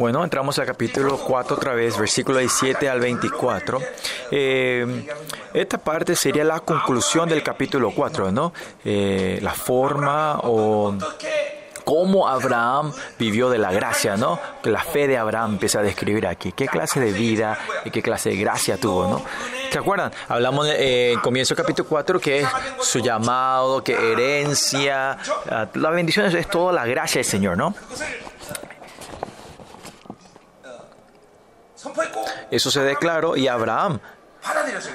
Bueno, entramos al capítulo 4 otra vez, versículo 17 al 24. Eh, esta parte sería la conclusión del capítulo 4, ¿no? Eh, la forma o cómo Abraham vivió de la gracia, ¿no? La fe de Abraham empieza a describir aquí. ¿Qué clase de vida y qué clase de gracia tuvo, ¿no? ¿Se acuerdan? Hablamos eh, en comienzo del capítulo 4 que es su llamado, que herencia, la bendición es toda la gracia del Señor, ¿no? Eso se declaró y Abraham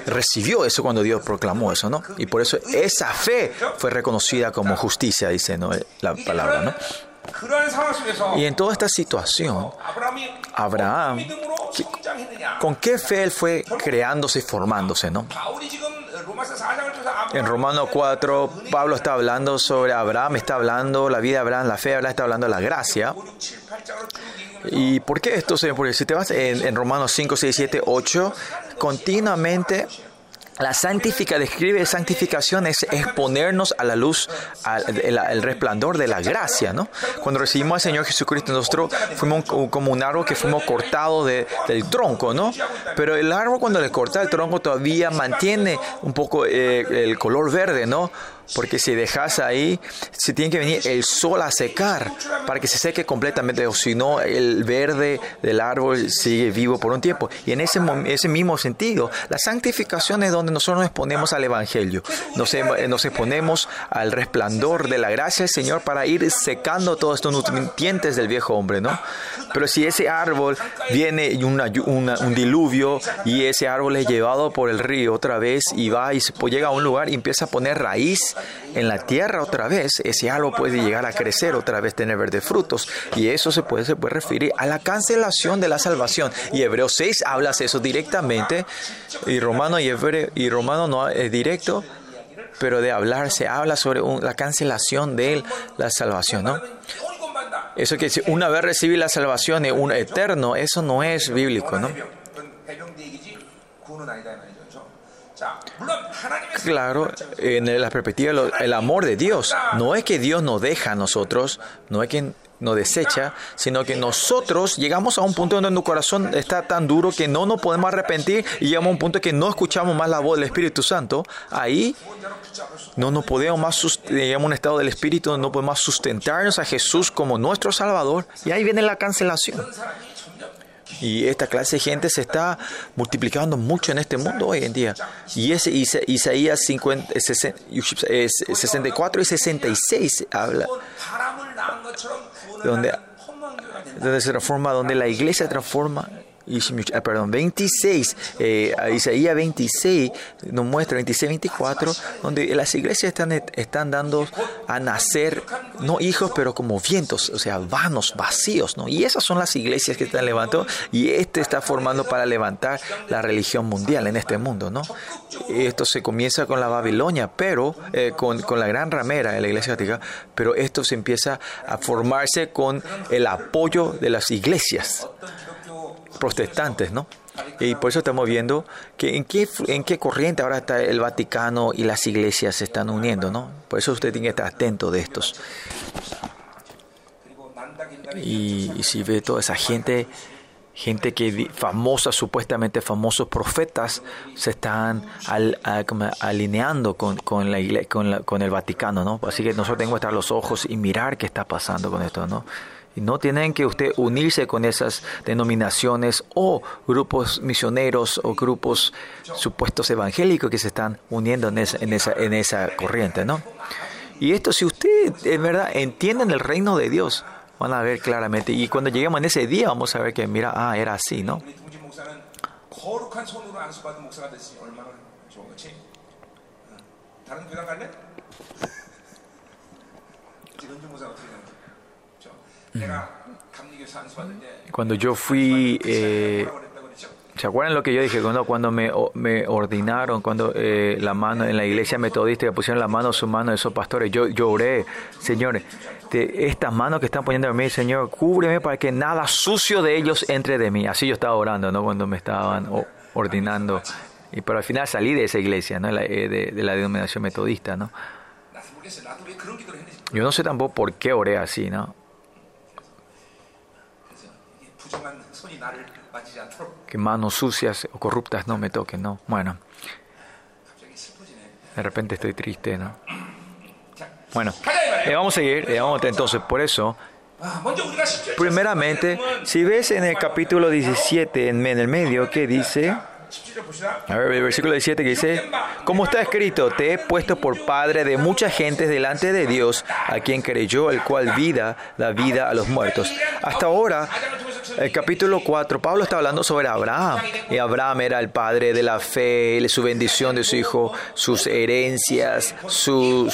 recibió eso cuando Dios proclamó eso, ¿no? Y por eso esa fe fue reconocida como justicia, dice ¿no? la palabra, ¿no? Y en toda esta situación, Abraham, ¿con qué fe él fue creándose y formándose, no? En Romanos 4, Pablo está hablando sobre Abraham, está hablando la vida de Abraham, la fe de Abraham, está hablando de la gracia. ¿Y por qué esto? Porque si te vas en, Romanos 5, 6, 7, 8, continuamente la santifica, describe santificación es exponernos a la luz, al, resplandor de la gracia, ¿no? Cuando recibimos al Señor Jesucristo, nosotros fuimos como un árbol que fuimos cortados de, del tronco, ¿no? Pero el árbol cuando le corta el tronco todavía mantiene un poco eh, el color verde, ¿no? Porque si dejas ahí, se tiene que venir el sol a secar para que se seque completamente, o si no, el verde del árbol sigue vivo por un tiempo. Y en ese, ese mismo sentido, la santificación es donde nosotros nos exponemos al Evangelio, nos, nos exponemos al resplandor de la gracia del Señor para ir secando todos estos nutrientes del viejo hombre, ¿no? Pero si ese árbol viene un diluvio y ese árbol es llevado por el río otra vez y va y llega a un lugar y empieza a poner raíz en la tierra otra vez, ese árbol puede llegar a crecer otra vez, tener verdes frutos. Y eso se puede, se puede referir a la cancelación de la salvación. Y Hebreo 6 habla eso directamente. Y Romano, y, y Romano no es directo, pero de hablar se habla sobre la cancelación de la salvación, ¿no? Eso que una vez recibí la salvación es un eterno, eso no es bíblico, ¿no? Claro, en la perspectiva el amor de Dios, no es que Dios nos deja a nosotros, no es que nos desecha, sino que nosotros llegamos a un punto donde nuestro corazón está tan duro que no nos podemos arrepentir y llegamos a un punto que no escuchamos más la voz del Espíritu Santo. Ahí no nos podemos más, llegamos a un estado del Espíritu, no podemos sustentarnos a Jesús como nuestro Salvador y ahí viene la cancelación. Y esta clase de gente se está multiplicando mucho en este mundo hoy en día. Y ese Isaías 50, 64 y 66 habla donde, donde se transforma, donde la iglesia transforma Ah, perdón, 26, eh, Isaías 26 nos muestra, 26, 24, donde las iglesias están, están dando a nacer, no hijos, pero como vientos, o sea, vanos, vacíos, ¿no? Y esas son las iglesias que están levantando y este está formando para levantar la religión mundial en este mundo, ¿no? Esto se comienza con la Babilonia, pero eh, con, con la gran ramera de la iglesia católica, pero esto se empieza a formarse con el apoyo de las iglesias protestantes, ¿no? Y por eso estamos viendo que en qué, en qué corriente ahora está el Vaticano y las iglesias se están uniendo, ¿no? Por eso usted tiene que estar atento de estos. Y, si ve toda esa gente, gente que famosa, supuestamente famosos profetas, se están alineando con, con, la con, con el Vaticano, ¿no? Así que nosotros tenemos que estar los ojos y mirar qué está pasando con esto, ¿no? Y no tienen que usted unirse con esas denominaciones o grupos misioneros o grupos supuestos evangélicos que se están uniendo en esa, en esa, en esa corriente, ¿no? Y esto, si usted en verdad entienden el reino de Dios, van a ver claramente. Y cuando lleguemos en ese día, vamos a ver que, mira, ah, era así, ¿no? Cuando yo fui, eh, ¿se acuerdan lo que yo dije? Cuando, cuando me, me ordenaron, cuando eh, la mano en la iglesia metodista pusieron la mano, su mano de esos pastores, yo, yo oré, Señor, de estas manos que están poniendo en mí, Señor, cúbreme para que nada sucio de ellos entre de mí. Así yo estaba orando, ¿no? Cuando me estaban ordenando. Y pero al final salí de esa iglesia, ¿no? Eh, de, de la denominación metodista, ¿no? Yo no sé tampoco por qué oré así, ¿no? manos sucias o corruptas no me toquen, ¿no? Bueno, de repente estoy triste, ¿no? Bueno, eh, vamos a seguir, eh, vamos entonces, por eso, primeramente, si ves en el capítulo 17, en el medio, que dice, a ver, el versículo 17 que dice, como está escrito, te he puesto por padre de muchas gentes delante de Dios, a quien creyó, el cual vida da vida a los muertos. Hasta ahora, el capítulo 4, Pablo está hablando sobre Abraham. Y Abraham era el padre de la fe, su bendición de su hijo, sus herencias, su,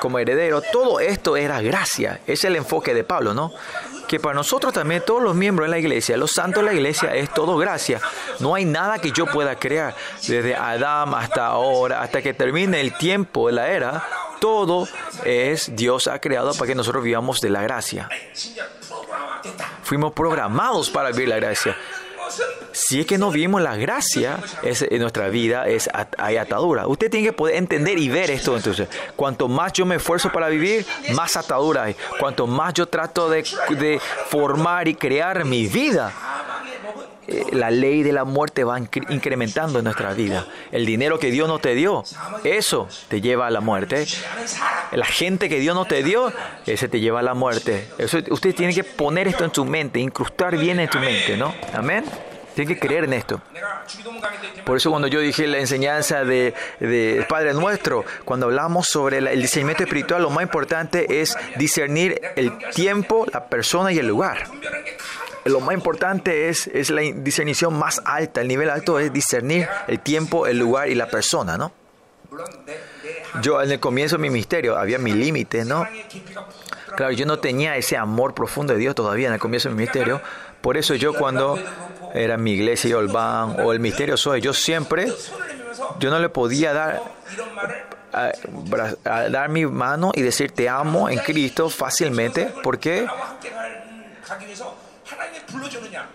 como heredero. Todo esto era gracia. Es el enfoque de Pablo, ¿no? que para nosotros también, todos los miembros de la iglesia, los santos de la iglesia, es todo gracia. No hay nada que yo pueda crear, desde Adán hasta ahora, hasta que termine el tiempo de la era, todo es Dios ha creado para que nosotros vivamos de la gracia. Fuimos programados para vivir la gracia. Si es que no vivimos la gracia, es, en nuestra vida es hay atadura. Usted tiene que poder entender y ver esto. Entonces, cuanto más yo me esfuerzo para vivir, más atadura hay. Cuanto más yo trato de formar y crear mi vida, eh, la ley de la muerte va incrementando en nuestra vida. El dinero que Dios no te dio, eso te lleva a la muerte. La gente que Dios no te dio, ese te lleva a la muerte. Usted tiene que poner esto en su mente, incrustar bien en su mente, ¿no? Amén. Tienen que creer en esto. Por eso cuando yo dije la enseñanza de, Padre Nuestro, cuando hablamos sobre el discernimiento espiritual, lo más importante es discernir el tiempo, la persona y el lugar lo más importante es, es la discernición más alta. El nivel alto es discernir el tiempo, el lugar y la persona, ¿no? Yo en el comienzo de mi misterio había mis límites, ¿no? Claro, yo no tenía ese amor profundo de Dios todavía en el comienzo de mi misterio. Por eso yo cuando era mi iglesia y Olván o el misterio soy, yo siempre, yo no le podía dar, a, a dar mi mano y decir te amo en Cristo fácilmente porque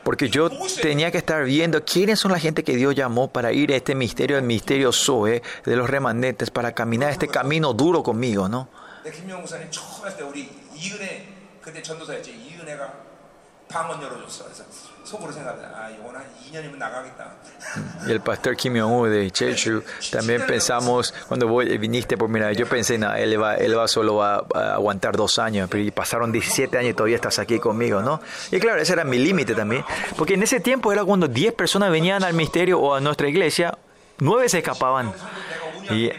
porque yo tenía que estar viendo quiénes son la gente que Dios llamó para ir a este misterio, el misterio Zoe de los remanentes, para caminar este camino duro conmigo, ¿no? 방언 열어줬어 그래서 속으로 생각해 아 이건 한 2년이면 나가겠다 Y el pastor Kim Jong-un de Chechu también pensamos, cuando vos viniste por mirar, yo pensé, no, él va, él va solo va a aguantar dos años, pero y pasaron 17 años y todavía estás aquí conmigo, ¿no? Y claro, ese era mi límite también, porque en ese tiempo era cuando 10 personas venían al misterio o a nuestra iglesia, 9 se escapaban. Y,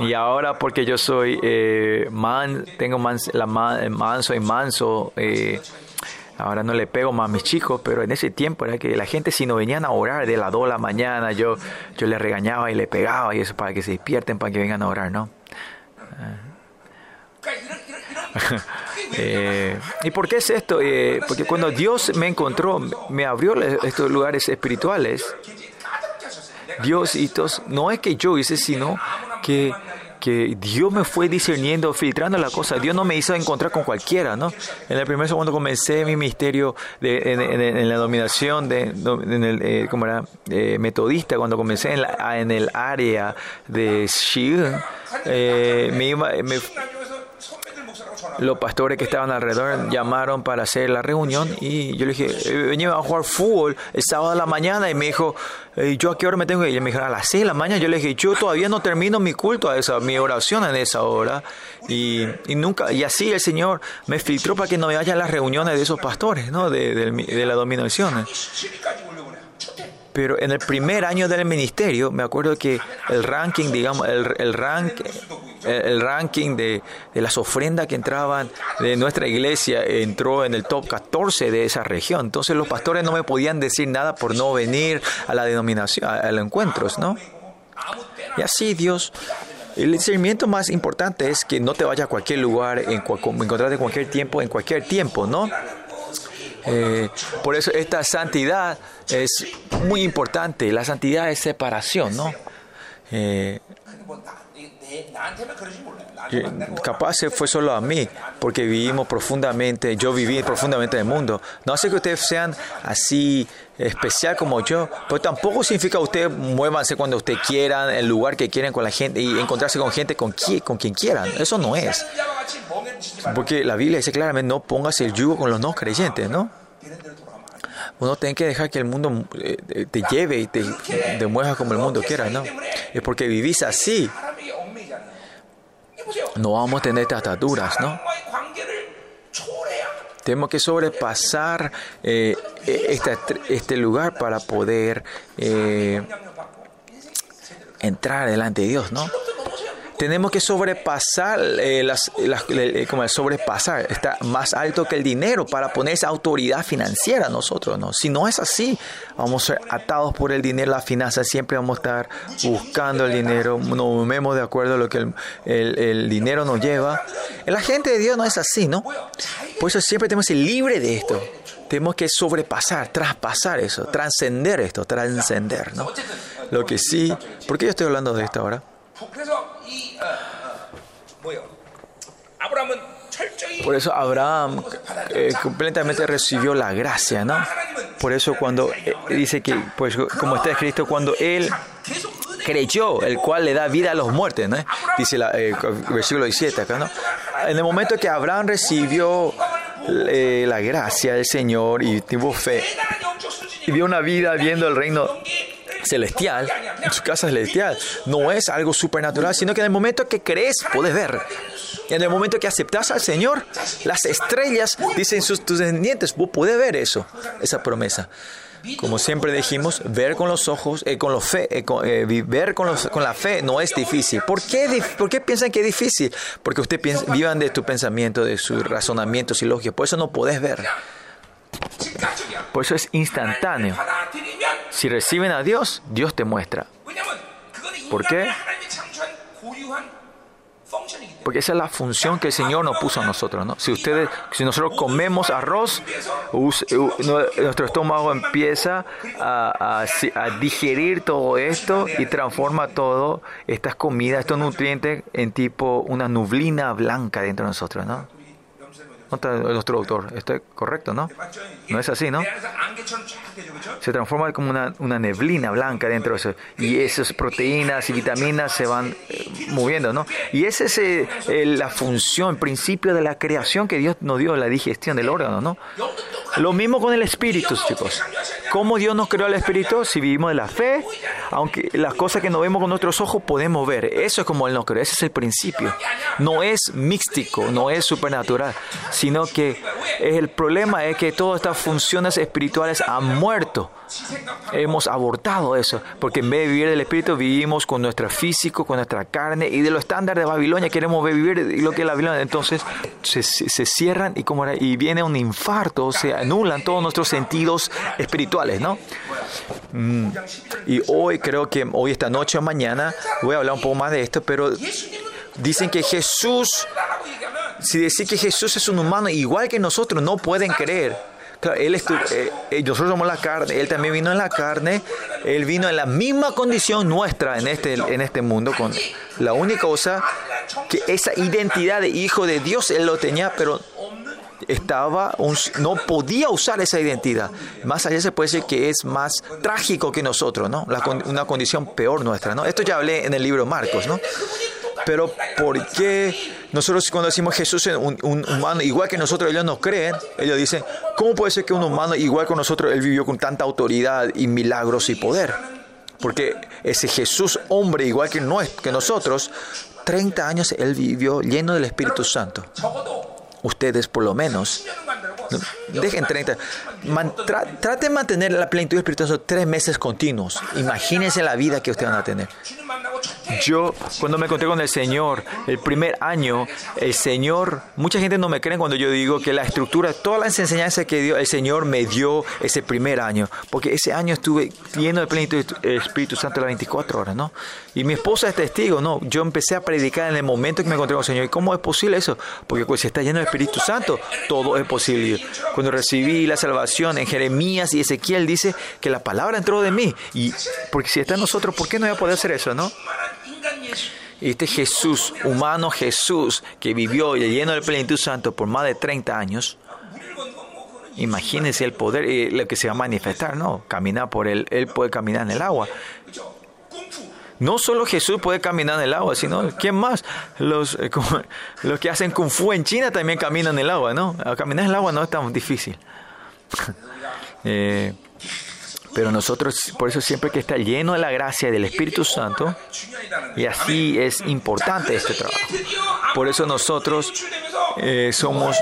y ahora porque yo soy eh, man, tengo mans- la man- manso y manso, eh, Ahora no le pego más a mis chicos, pero en ese tiempo era que la gente si no venían a orar de la 2 de la mañana, yo, yo les regañaba y le pegaba y eso para que se despierten, para que vengan a orar, ¿no? eh, ¿Y por qué es esto? Eh, porque cuando Dios me encontró, me abrió estos lugares espirituales, Dios hitos, no es que yo hice, sino que que Dios me fue discerniendo, filtrando la cosa. Dios no me hizo encontrar con cualquiera, ¿no? En el primer segundo comencé mi misterio de, en, la dominación, de, en el, eh, ¿cómo era? Eh, metodista, cuando comencé en, la- en el área de Shi'un, eh, me iba, me, los pastores que estaban alrededor llamaron para hacer la reunión y yo le dije, eh, venía a jugar fútbol el sábado a la mañana y me dijo, eh, ¿yo a qué hora me tengo que ir? Y me dijo, a las 6 de la mañana. Yo le dije, yo todavía no termino mi culto a esa, mi oración en esa hora. Y, nunca, y así el Señor me filtró para que no vaya a las reuniones de esos pastores, ¿no? De, del- de la dominación. Pero en el primer año del ministerio, me acuerdo que el ranking, digamos, el, el, rank, el, ranking de, las ofrendas que entraban de nuestra iglesia entró en el top 14 de esa región. Entonces los pastores no me podían decir nada por no venir a la denominación, a, los encuentros, ¿no? Y así Dios el discernimiento más importante es que no te vayas a cualquier lugar, en encontrarte en cualquier tiempo, en cualquier tiempo, ¿no? Eh, por eso esta santidad es muy importante. La santidad es separación, ¿no? Eh, Capaz se fue solo a mí, porque vivimos profundamente, yo viví profundamente en el mundo. No hace que ustedes sean así especial como yo, pero tampoco significa que ustedes muévanse cuando ustedes quieran, el lugar que quieran con la gente y encontrarse con gente con, qui con quien quieran. Eso no es. Porque la Biblia dice claramente, no pongas el yugo con los no creyentes, ¿no? uno tiene que dejar que el mundo eh, eh, te lleve y te, te mueva como el mundo quiera, ¿no? Es porque vivís así. No vamos a tener ataduras, ¿no? Tenemos que sobrepasar eh, este, lugar para poder entrar delante de Dios, ¿no? Tenemos que sobrepasar, eh, las, las eh, como sobrepasar, está más alto que el dinero para poner esa autoridad financiera a nosotros, ¿no? Si no es así, vamos a ser atados por el dinero, la finanza, siempre vamos a estar buscando el dinero, nos movemos de acuerdo a lo que el, el, el dinero nos lleva. La gente de Dios no es así, ¿no? Por eso siempre tenemos que ser libre de esto. Tenemos que sobrepasar, traspasar eso, trascender esto, trascender, ¿no? Lo que sí, ¿por qué yo estoy hablando de esto ahora? Por eso Abraham eh, completamente recibió la gracia, ¿no? Por eso cuando eh, dice que, pues como está escrito, cuando él creyó, el cual le da vida a los muertos, ¿no? Dice la, eh, versículo 17 acá, ¿no? En el momento que Abraham recibió eh, la gracia del Señor y tuvo fe y vio una vida viendo el reino celestial, en su casa celestial, no es algo supernatural, sino que en el momento que crees, puedes ver. En el momento que aceptas al Señor, las estrellas dicen sus tus descendientes, vos puedes ver eso, esa promesa. Como siempre dijimos, ver con los ojos, eh, con los fe, eh, con, eh, con, la fe no es difícil. ¿Por qué, dif- ¿Por qué piensan que es difícil? Porque ustedes vivan de tu pensamiento, de sus razonamientos y lógicos. Por eso no podés ver. Por eso es instantáneo. Si reciben a Dios, Dios te muestra. ¿Por qué? Porque esa es la función que el Señor nos puso a nosotros, ¿no? Si ustedes, si nosotros comemos arroz, nuestro estómago empieza a, a digerir todo esto y transforma todo estas comidas, estos nutrientes en tipo una nublina blanca dentro de nosotros, ¿no? contra nuestro autor. Esto es correcto, ¿no? No es así, ¿no? Se transforma como una, una neblina blanca dentro de eso. Y esas proteínas y vitaminas se van eh, moviendo, ¿no? Y esa es eh, la función, el principio de la creación que Dios nos dio, la digestión del órgano, ¿no? Lo mismo con el espíritu, chicos. ¿Cómo Dios nos creó el espíritu? Si vivimos de la fe, aunque las cosas que no vemos con nuestros ojos podemos ver. Eso es como Él nos creó, ese es el principio. No es místico, no es supernatural sino que el problema es que todas estas funciones espirituales han muerto. Hemos abortado eso, porque en vez de vivir del espíritu, vivimos con nuestro físico, con nuestra carne y de los estándares de Babilonia queremos vivir lo que es la Babilonia. Entonces se, se cierran y, como, y viene un infarto, se anulan todos nuestros sentidos espirituales, ¿no? Mm. Y hoy creo que hoy, esta noche o mañana, voy a hablar un poco más de esto, pero dicen que Jesús si decir que Jesús es un humano igual que nosotros, no pueden creer. Claro, él estu- eh, eh, nosotros somos la carne, Él también vino en la carne, Él vino en la misma condición nuestra en este, en este mundo. Con la única cosa que esa identidad de hijo de Dios Él lo tenía, pero estaba un- no podía usar esa identidad. Más allá se puede decir que es más trágico que nosotros, ¿no? La una condición peor nuestra, ¿no? Esto ya hablé en el libro Marcos, ¿no? Pero ¿por qué nosotros cuando decimos Jesús es un, humano igual que nosotros, ellos no creen. Ellos dicen, ¿cómo puede ser que un humano igual que nosotros, él vivió con tanta autoridad y milagros y poder? Porque ese Jesús hombre igual que, no, que nosotros, 30 años él vivió lleno del Espíritu Santo. Ustedes por lo menos Dejen 30. Traten de mantener la plenitud espiritual tres meses continuos. Imagínense la vida que ustedes van a tener. Yo, cuando me encontré con el Señor, el primer año, el Señor, mucha gente no me cree cuando yo digo que la estructura, todas las enseñanzas que dio, el Señor me dio ese primer año, porque ese año estuve lleno de plenitud del Espíritu Santo las 24 horas, ¿no? Y mi esposa es testigo, ¿no? Yo empecé a predicar en el momento que me encontré con el Señor. ¿Y cómo es posible eso? Porque pues, si está lleno del Espíritu Santo, todo es posible. Cuando recibí la salvación en Jeremías y Ezequiel dice que la palabra entró de mí. Y porque si está en nosotros, ¿por qué no voy a poder hacer eso, no? Este Jesús, humano Jesús, que vivió lleno del plenitud santo por más de 30 años, imagínense el poder, y lo que se va a manifestar, ¿no? Caminar por él, él puede caminar en el agua. No solo Jesús puede caminar en el agua, sino ¿quién más? Los, eh, los que hacen kung fu en China también caminan en el agua, ¿no? Caminar en el agua no es tan difícil. Eh, pero nosotros, por eso siempre que está lleno de la gracia del Espíritu Santo, y así es importante este trabajo. Por eso nosotros eh, somos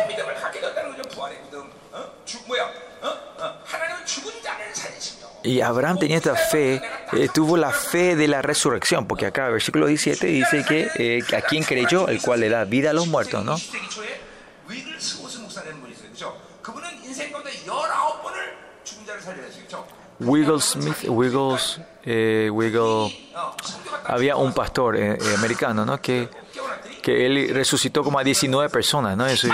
y Abraham tenía esta fe, eh, tuvo la fe de la resurrección, porque acá el versículo 17 dice que, eh, a quien creyó, el cual le da vida a los muertos, ¿no? Wiggle Smith, Wiggles, eh, Wiggle, había un pastor eh, eh, americano, ¿no? Que que él resucitó como a 19 personas, ¿no? En su.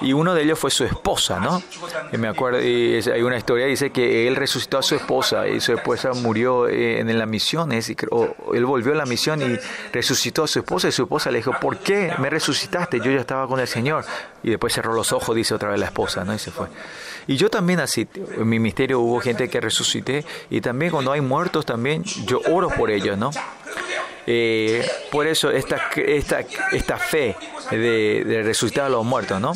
Y uno de ellos fue su esposa, ¿no? Y me acuerdo, y hay una historia dice que él resucitó a su esposa y su esposa murió eh, en, las misiones. Y, él volvió a la misión y resucitó a su esposa y su esposa le dijo, ¿por qué me resucitaste? Yo ya estaba con el Señor. Y después cerró los ojos, dice otra vez la esposa, ¿no? Y se fue. Y yo también así, en mi misterio hubo gente que resucité y también cuando hay muertos también yo oro por ellos, ¿no? Eh, por eso esta, esta, esta fe de, de resucitar a los muertos, ¿no?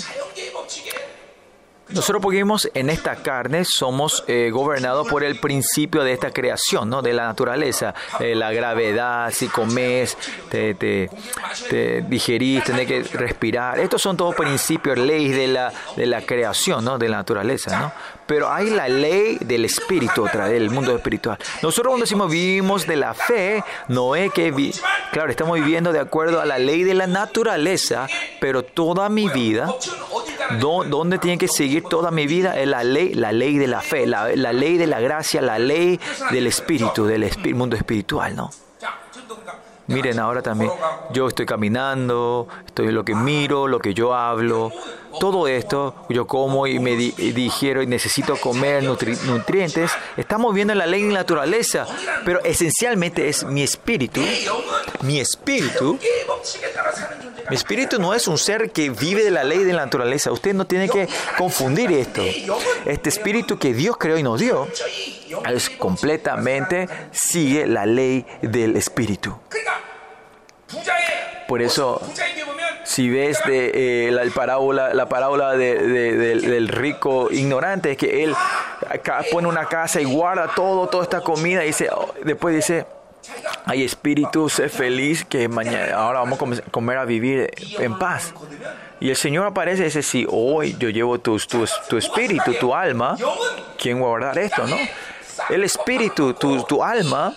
Nosotros porque en esta carne somos eh, gobernados por el principio de esta creación, ¿no? de la naturaleza, eh, la gravedad, si comes, te, te, digerís, tenés que respirar. Estos son todos principios, leyes de la, de la creación, ¿no? de la naturaleza. ¿no? Pero hay la ley del espíritu, otra del mundo espiritual. Nosotros cuando decimos vivimos de la fe, no es que, claro, estamos viviendo de acuerdo a la ley de la naturaleza, pero toda mi vida, ¿dónde tiene que seguir toda mi vida? Es la ley, la ley de la fe, la, ley de la gracia, la ley del espíritu, del mundo espiritual, ¿no? Miren, ahora también yo estoy caminando, estoy lo que miro, lo que yo hablo, todo esto, yo como y me digiero y necesito comer nutrientes, estamos viendo la ley de la naturaleza, pero esencialmente es mi espíritu. Mi espíritu, mi espíritu no es un ser que vive de la ley de la naturaleza. Usted no tiene que confundir esto. Este espíritu que Dios creó y nos dio es completamente sigue la ley del espíritu. Por eso, si ves de, eh, la, parábola, la parábola del, rico ignorante, es que él pone una casa y guarda todo, toda esta comida y dice, después dice, hay espíritu, sé feliz que mañana, ahora vamos a comer a vivir en paz. Y el Señor aparece y dice, si hoy yo llevo tu, tu, tu espíritu, tu alma, ¿quién va a guardar esto, no? El espíritu, tu, tu alma,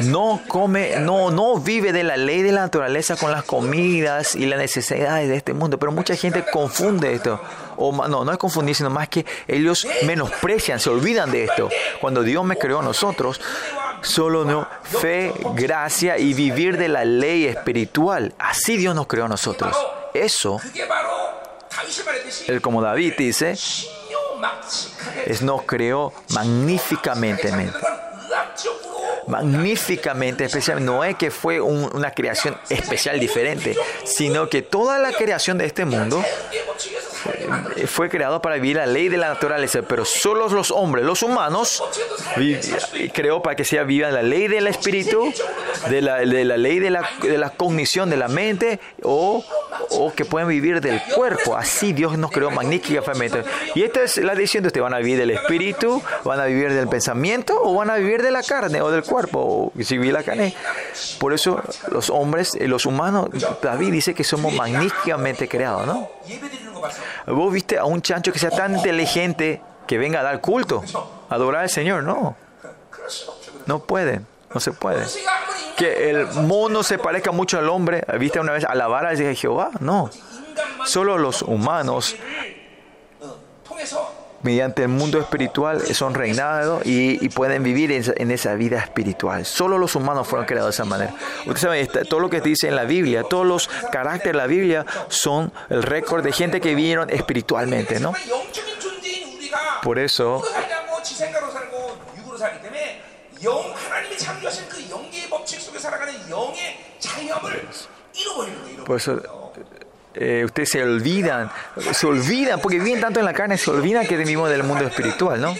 no come, no, no vive de la ley de la naturaleza con las comidas y las necesidades de este mundo. Pero mucha gente confunde esto. O no, no es confundir, sino más que ellos menosprecian, se olvidan de esto. Cuando Dios me creó a nosotros, solo no fe, gracia y vivir de la ley espiritual. Así Dios nos creó a nosotros. Eso, el como David dice, es nos creó magníficamente magníficamente especial. No es que fue una creación especial diferente, sino que toda la creación de este mundo fue creado para vivir la ley de la naturaleza, pero solo los hombres, los humanos, creó para que sea viva la ley del espíritu, de la, ley de la, cognición de la mente o, que pueden vivir del cuerpo. Así Dios nos creó magníficamente. Y esta es la decisión de ustedes, van a vivir del espíritu, van a vivir del pensamiento o van a vivir de la carne o del cuerpo, o si la carne. Por eso los hombres, eh, los humanos, David dice que somos magníficamente creados, ¿no? Vos viste a un chancho que sea tan inteligente que venga a dar culto, a adorar al Señor. No, no puede, no se puede. Que el mono se parezca mucho al hombre, ¿viste una vez alabar a Jehová? No. Solo los humanos mediante el mundo espiritual son reinados y, pueden vivir en, esa vida espiritual. Solo los humanos fueron creados de esa manera. Usted sabe, todo lo que dice en la Biblia, todos los caracteres de la Biblia son el récord de gente que vivieron espiritualmente, ¿no? Por eso, por eso eh, ustedes se olvidan, se olvidan, porque viven tanto en la carne, se olvidan que vivimos del mundo espiritual, ¿no?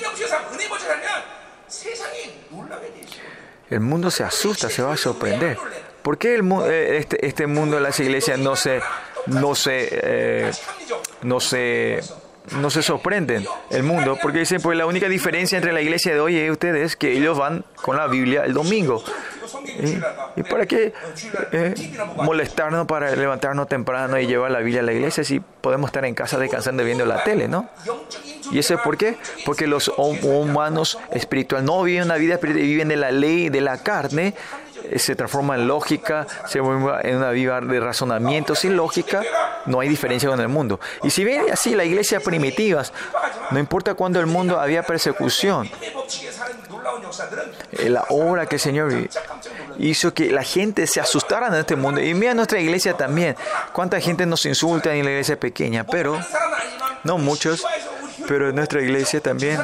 El mundo se asusta, se va a sorprender. ¿Por qué el, eh, este, este, mundo las iglesias no se, no se, eh, no se no se sorprenden el mundo, porque dicen, pues la única diferencia entre la iglesia de hoy y ustedes es que ellos van con la Biblia el domingo. ¿Y, para qué eh, molestarnos para levantarnos temprano y llevar la Biblia a la iglesia si podemos estar en casa descansando viendo la tele, ¿no? ¿Y eso es por qué? Porque los humanos espirituales no viven una vida espiritual, viven de la ley, de la carne, se transforma en lógica, se transforma en una vida de razonamiento. Sin lógica no hay diferencia con el mundo. Y si bien así las iglesias primitivas, no importa cuándo el mundo había persecución, eh, la obra que el Señor hizo que la gente se asustara en este mundo. Y mira nuestra iglesia también. Cuánta gente nos insulta en la iglesia pequeña, pero no muchos, pero en nuestra iglesia también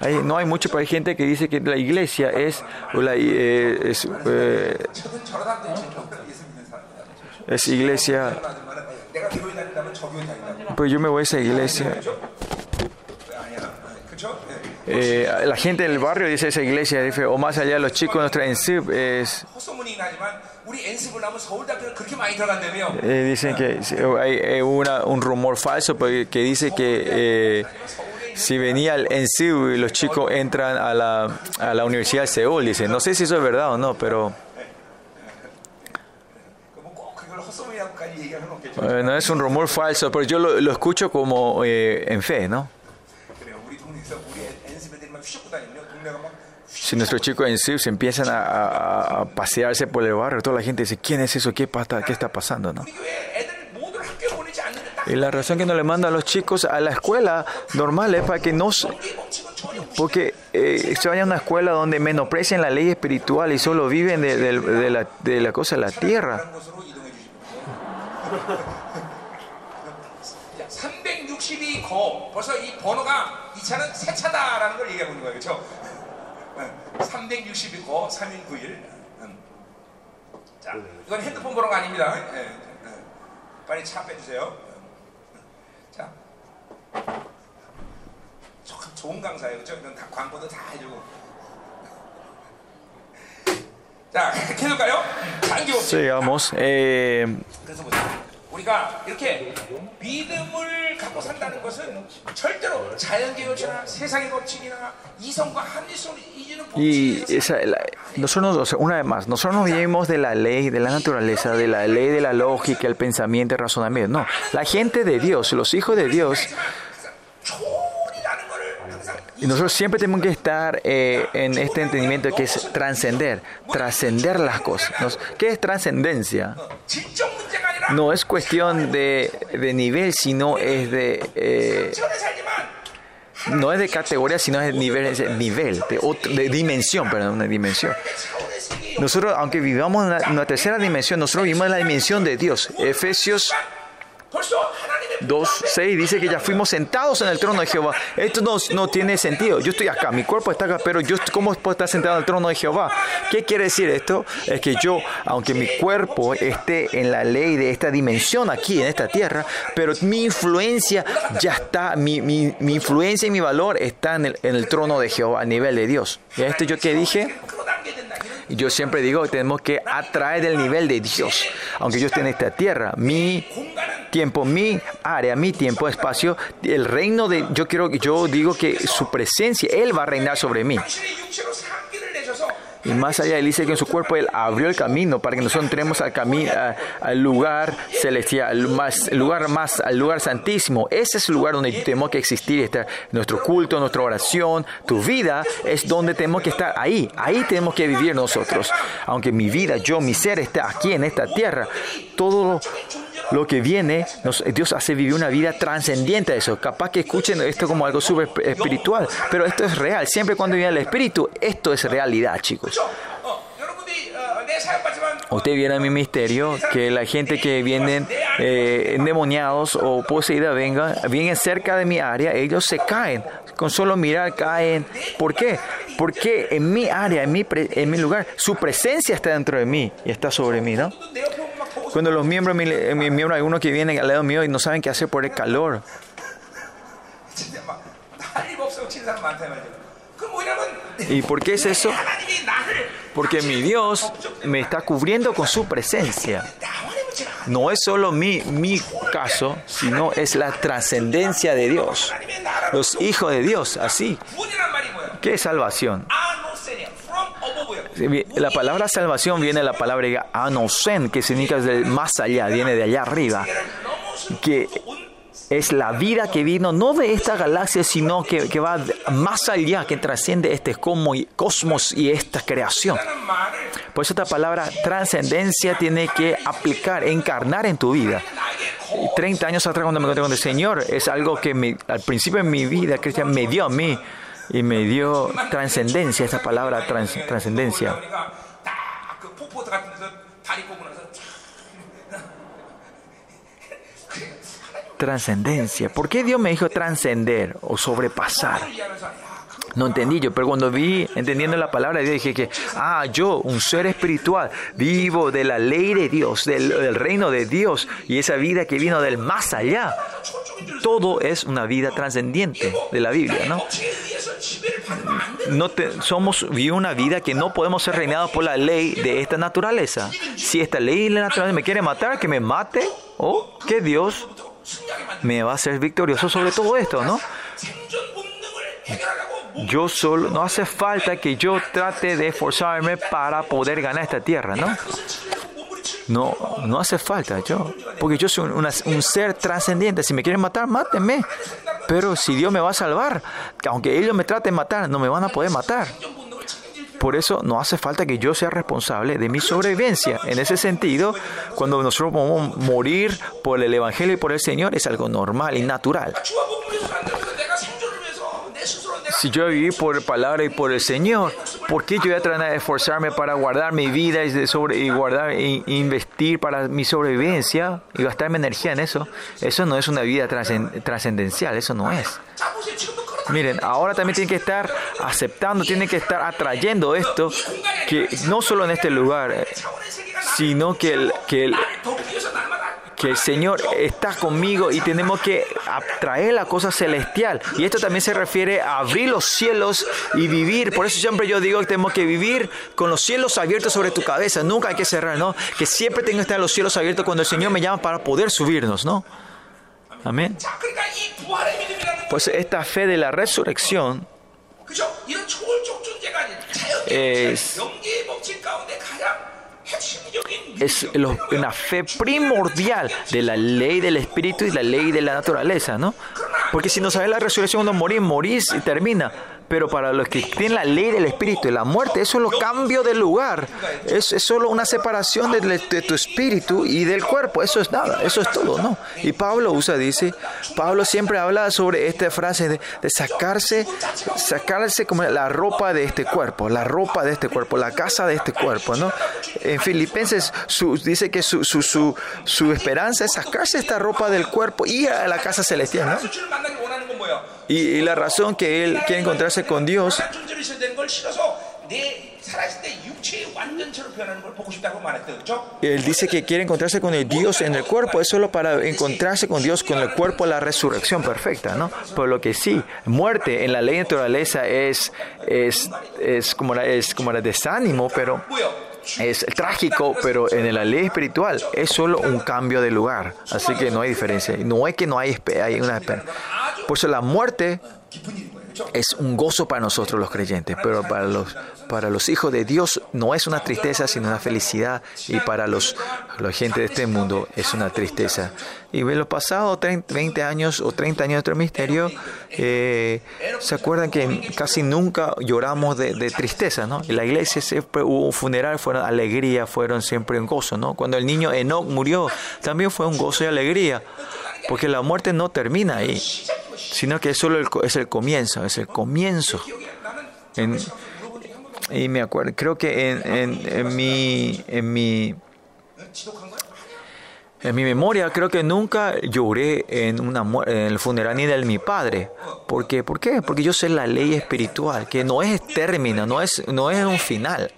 hay, no hay mucho, pero hay gente que dice que la iglesia es, la, eh, es, eh, es iglesia. Pues yo me voy a esa iglesia. Eh, la gente del barrio dice esa iglesia, dice, o más allá los chicos, nuestra ENSIP es... Eh, dicen que hay una, un rumor falso pues, que dice que eh, si venía el NCU y los chicos entran a la, a la Universidad de Seúl, dice, no sé si eso es verdad o no, pero... No es un rumor falso, pero yo lo, lo escucho como eh, en fe, ¿no? Si nuestros chicos en se empiezan a, a, a, pasearse por el barrio, toda la gente dice, ¿quién es eso? ¿Qué, pasa? ¿Qué está pasando? ¿no? Y la razón que no le mandan a los chicos a la escuela normal es para que no... se- 이 법칙은 전혀 무시. Porque eh, se vayan a una escuela donde menosprecian la ley espiritual y solo viven de, de- de la, de la cosa de la tierra. 다른 곳으로 이동해 주시면 자, 362 거. 벌써 이 번호가 이 차는 새 차다라는 걸 얘기하고 있는 거예요. 그렇죠? 362 거, 3191. 음. 자, 이건 핸드폰 번호가 아닙니다. 예, 예. 빨리 차 빼주세요. 자, 참 좋은 강사예요. 그렇죠? 이런 다 광고도 다 해주고. 자, 계속가요. 단기 법칙. Sigamos. eh, 그래서 보세요. 우리가 이렇게 믿음을 갖고 산다는 것은 절대로 자연계 요체나 세상의 법칙이나 이성과 합리성을 이기는 y 법칙에서 esa, la- nosotros, o sea, una vez más, nosotros no vivimos de la ley, de la naturaleza, de la ley de la lógica, el pensamiento, el razonamiento. No, la gente de Dios, los hijos de Dios, y nosotros siempre tenemos que estar eh, en este entendimiento que es trascender, trascender las cosas. ¿Qué es trascendencia? No es cuestión de, de, nivel, sino es de... Eh, no es de categoría, sino es de nivel, de nivel de, dimensión, perdón, una dimensión. Nosotros, aunque vivamos en la, en la tercera dimensión, nosotros vivimos en la dimensión de Dios. Efesios 2.6 dice que ya fuimos sentados en el trono de Jehová. Esto no, no tiene sentido. Yo estoy acá, mi cuerpo está acá, pero yo cómo puedo estar sentado en el trono de Jehová. ¿Qué quiere decir esto? Es que yo, aunque mi cuerpo esté en la ley de esta dimensión aquí, en esta tierra, pero mi influencia ya está, mi, mi- mi influencia y mi valor está en el, en el trono de Jehová, a nivel de Dios. ¿Y esto yo qué dije? yo siempre digo que tenemos que atraer el nivel de Dios. Aunque yo esté en esta tierra, mi tiempo, mi área, mi tiempo, espacio, el reino de yo quiero yo digo que su presencia, él va a reinar sobre mí. Y más allá, Él dice que en su cuerpo Él abrió el camino para que nosotros entremos al camino, al lugar celestial, al más, el lugar más, al lugar santísimo. Ese es el lugar donde tenemos que existir, estar nuestro culto, nuestra oración, tu vida es donde tenemos que estar ahí. Ahí tenemos que vivir nosotros. Aunque mi vida, yo, mi ser está aquí en esta tierra, todo lo que viene, Dios hace vivir una vida trascendiente a eso. Capaz que escuchen esto como algo súper espiritual, pero esto es real. Siempre cuando viene el Espíritu, esto es realidad, chicos. Usted viene mi misterio que la gente que vienen eh, endemoniados o poseída venga, vienen cerca de mi área, ellos se caen. Con solo mirar caen. ¿Por qué? Porque en mi área, en mi, en mi lugar, su presencia está dentro de mí y está sobre mí, ¿no? Cuando los miembros, mi, eh, mi miembro, algunos que vienen al lado mío y no saben qué hacer por el calor. ¿Y por qué es eso? Porque mi Dios me está cubriendo con su presencia. No es solo mi, mi caso, sino es la trascendencia de Dios. Los hijos de Dios, así. ¿Qué es salvación? la palabra salvación viene de la palabra anosen, que significa del más allá, viene de allá arriba, que es la vida que vino no de esta galaxia, sino que, que va más allá, que trasciende este cosmos y esta creación. Por eso esta palabra trascendencia tiene que aplicar, encarnar en tu vida. 30 años atrás cuando me encontré con el Señor, es algo que me, al principio de mi vida cristiana me dio a mí y me dio trascendencia, esa palabra trascendencia. Trascendencia. ¿Por qué Dios me dijo trascender o sobrepasar? No entendí yo, pero cuando vi, entendiendo la palabra, dije que, ah, yo, un ser espiritual, vivo de la ley de Dios, del, reino de Dios, y esa vida que vino del más allá, todo es una vida trascendiente de la Biblia, ¿no? no te, somos vivimos una vida que no podemos ser reinados por la ley de esta naturaleza. Si esta ley de la naturaleza me quiere matar, que me mate, o que Dios me va a hacer victorioso sobre todo esto, ¿no? yo solo, no hace falta que yo trate de esforzarme para poder ganar esta tierra, ¿no? No, no hace falta yo, porque yo soy una, un ser trascendente. Si me quieren matar, mátenme. Pero si Dios me va a salvar, aunque ellos me traten de matar, no me van a poder matar. Por eso no hace falta que yo sea responsable de mi sobrevivencia. En ese sentido, cuando nosotros podemos morir por el Evangelio y por el Señor, es algo normal y natural. Si yo viví por palabra y por el Señor, ¿por qué yo voy a tratar de esforzarme para guardar mi vida y, de sobre, y guardar e investir para mi sobrevivencia y gastar mi energía en eso? Eso no es una vida trascendencial, eso no es. Miren, ahora también tienen que estar aceptando, tienen que estar atrayendo esto, que no solo en este lugar, eh, sino que, el, que el, que el Señor está conmigo y tenemos que atraer la cosa celestial. Y esto también se refiere a abrir los cielos y vivir. Por eso siempre yo digo que tenemos que vivir con los cielos abiertos sobre tu cabeza. Nunca hay que cerrar, ¿no? Que siempre tengo que estar los cielos abiertos cuando el Señor me llama para poder subirnos, ¿no? Amén. Pues esta fe de la resurrección es es una fe primordial de la ley del espíritu y la ley de la naturaleza, ¿no? Porque si no sabes la resurrección, uno morir, morís y termina. Pero para los que tienen la ley del espíritu y la muerte, eso es lo cambio de lugar. Es, es solo una separación de, de tu espíritu y del cuerpo. Eso es nada, eso es todo, ¿no? Y Pablo usa, dice, Pablo siempre habla sobre esta frase de, de sacarse, sacarse como la ropa de este cuerpo, la ropa de este cuerpo, la casa de este cuerpo, ¿no? En Filipenses su- dice que su, su, su, su esperanza es sacarse esta ropa del cuerpo y ir a la casa celestial, ¿no? Y, y la razón que él quiere encontrarse con Dios él dice que quiere encontrarse con el Dios en el cuerpo, es solo para encontrarse con Dios con el cuerpo, la resurrección perfecta, ¿no? Por lo que sí, muerte en la ley de naturaleza es, es, es como, la, es como el desánimo, pero es trágico, pero en la ley espiritual es solo un cambio de lugar, así que no hay diferencia, no es que no hay, hay una esperanza. Por eso la muerte es un gozo para nosotros los creyentes, pero para los, para los hijos de Dios no es una tristeza, sino una felicidad. Y para los, la gente de este mundo es una tristeza. Y en los pasados 20 años o 30 años de nuestro ministerio, eh, se acuerdan que casi nunca lloramos de, de tristeza, ¿no? En la iglesia siempre hubo un funeral, fueron alegría, fueron siempre un gozo, ¿no? Cuando el niño Enoch murió, también fue un gozo y alegría. Porque la muerte no termina ahí, sino que es solo el, es el comienzo, es el comienzo. Y me acuerdo, creo que en, en, en, mi, en, mi, en mi memoria, creo que nunca lloré en, una, en el funeral ni del mi padre. ¿Por qué? ¿Por qué? Porque yo sé la ley espiritual, que no es término, no es, no es un final.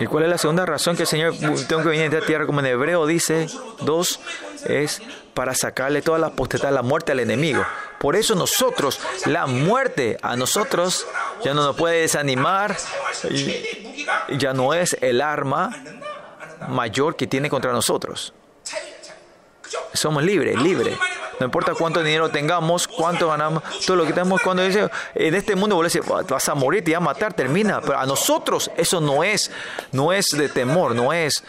¿Y cuál es la segunda razón que el Señor tengo que venir a esta tierra? Como en hebreo dice, dos, es para sacarle toda la potestad, la muerte al enemigo. Por eso nosotros, la muerte a nosotros ya no nos puede desanimar, ya no es el arma mayor que tiene contra nosotros. Somos libres, libres. No importa cuánto dinero tengamos, cuánto ganamos, todo lo que tenemos. Cuando dice, en este mundo vos dices, vas a morir, te vas a matar, termina. Pero a nosotros eso no es, no es de temor, no es.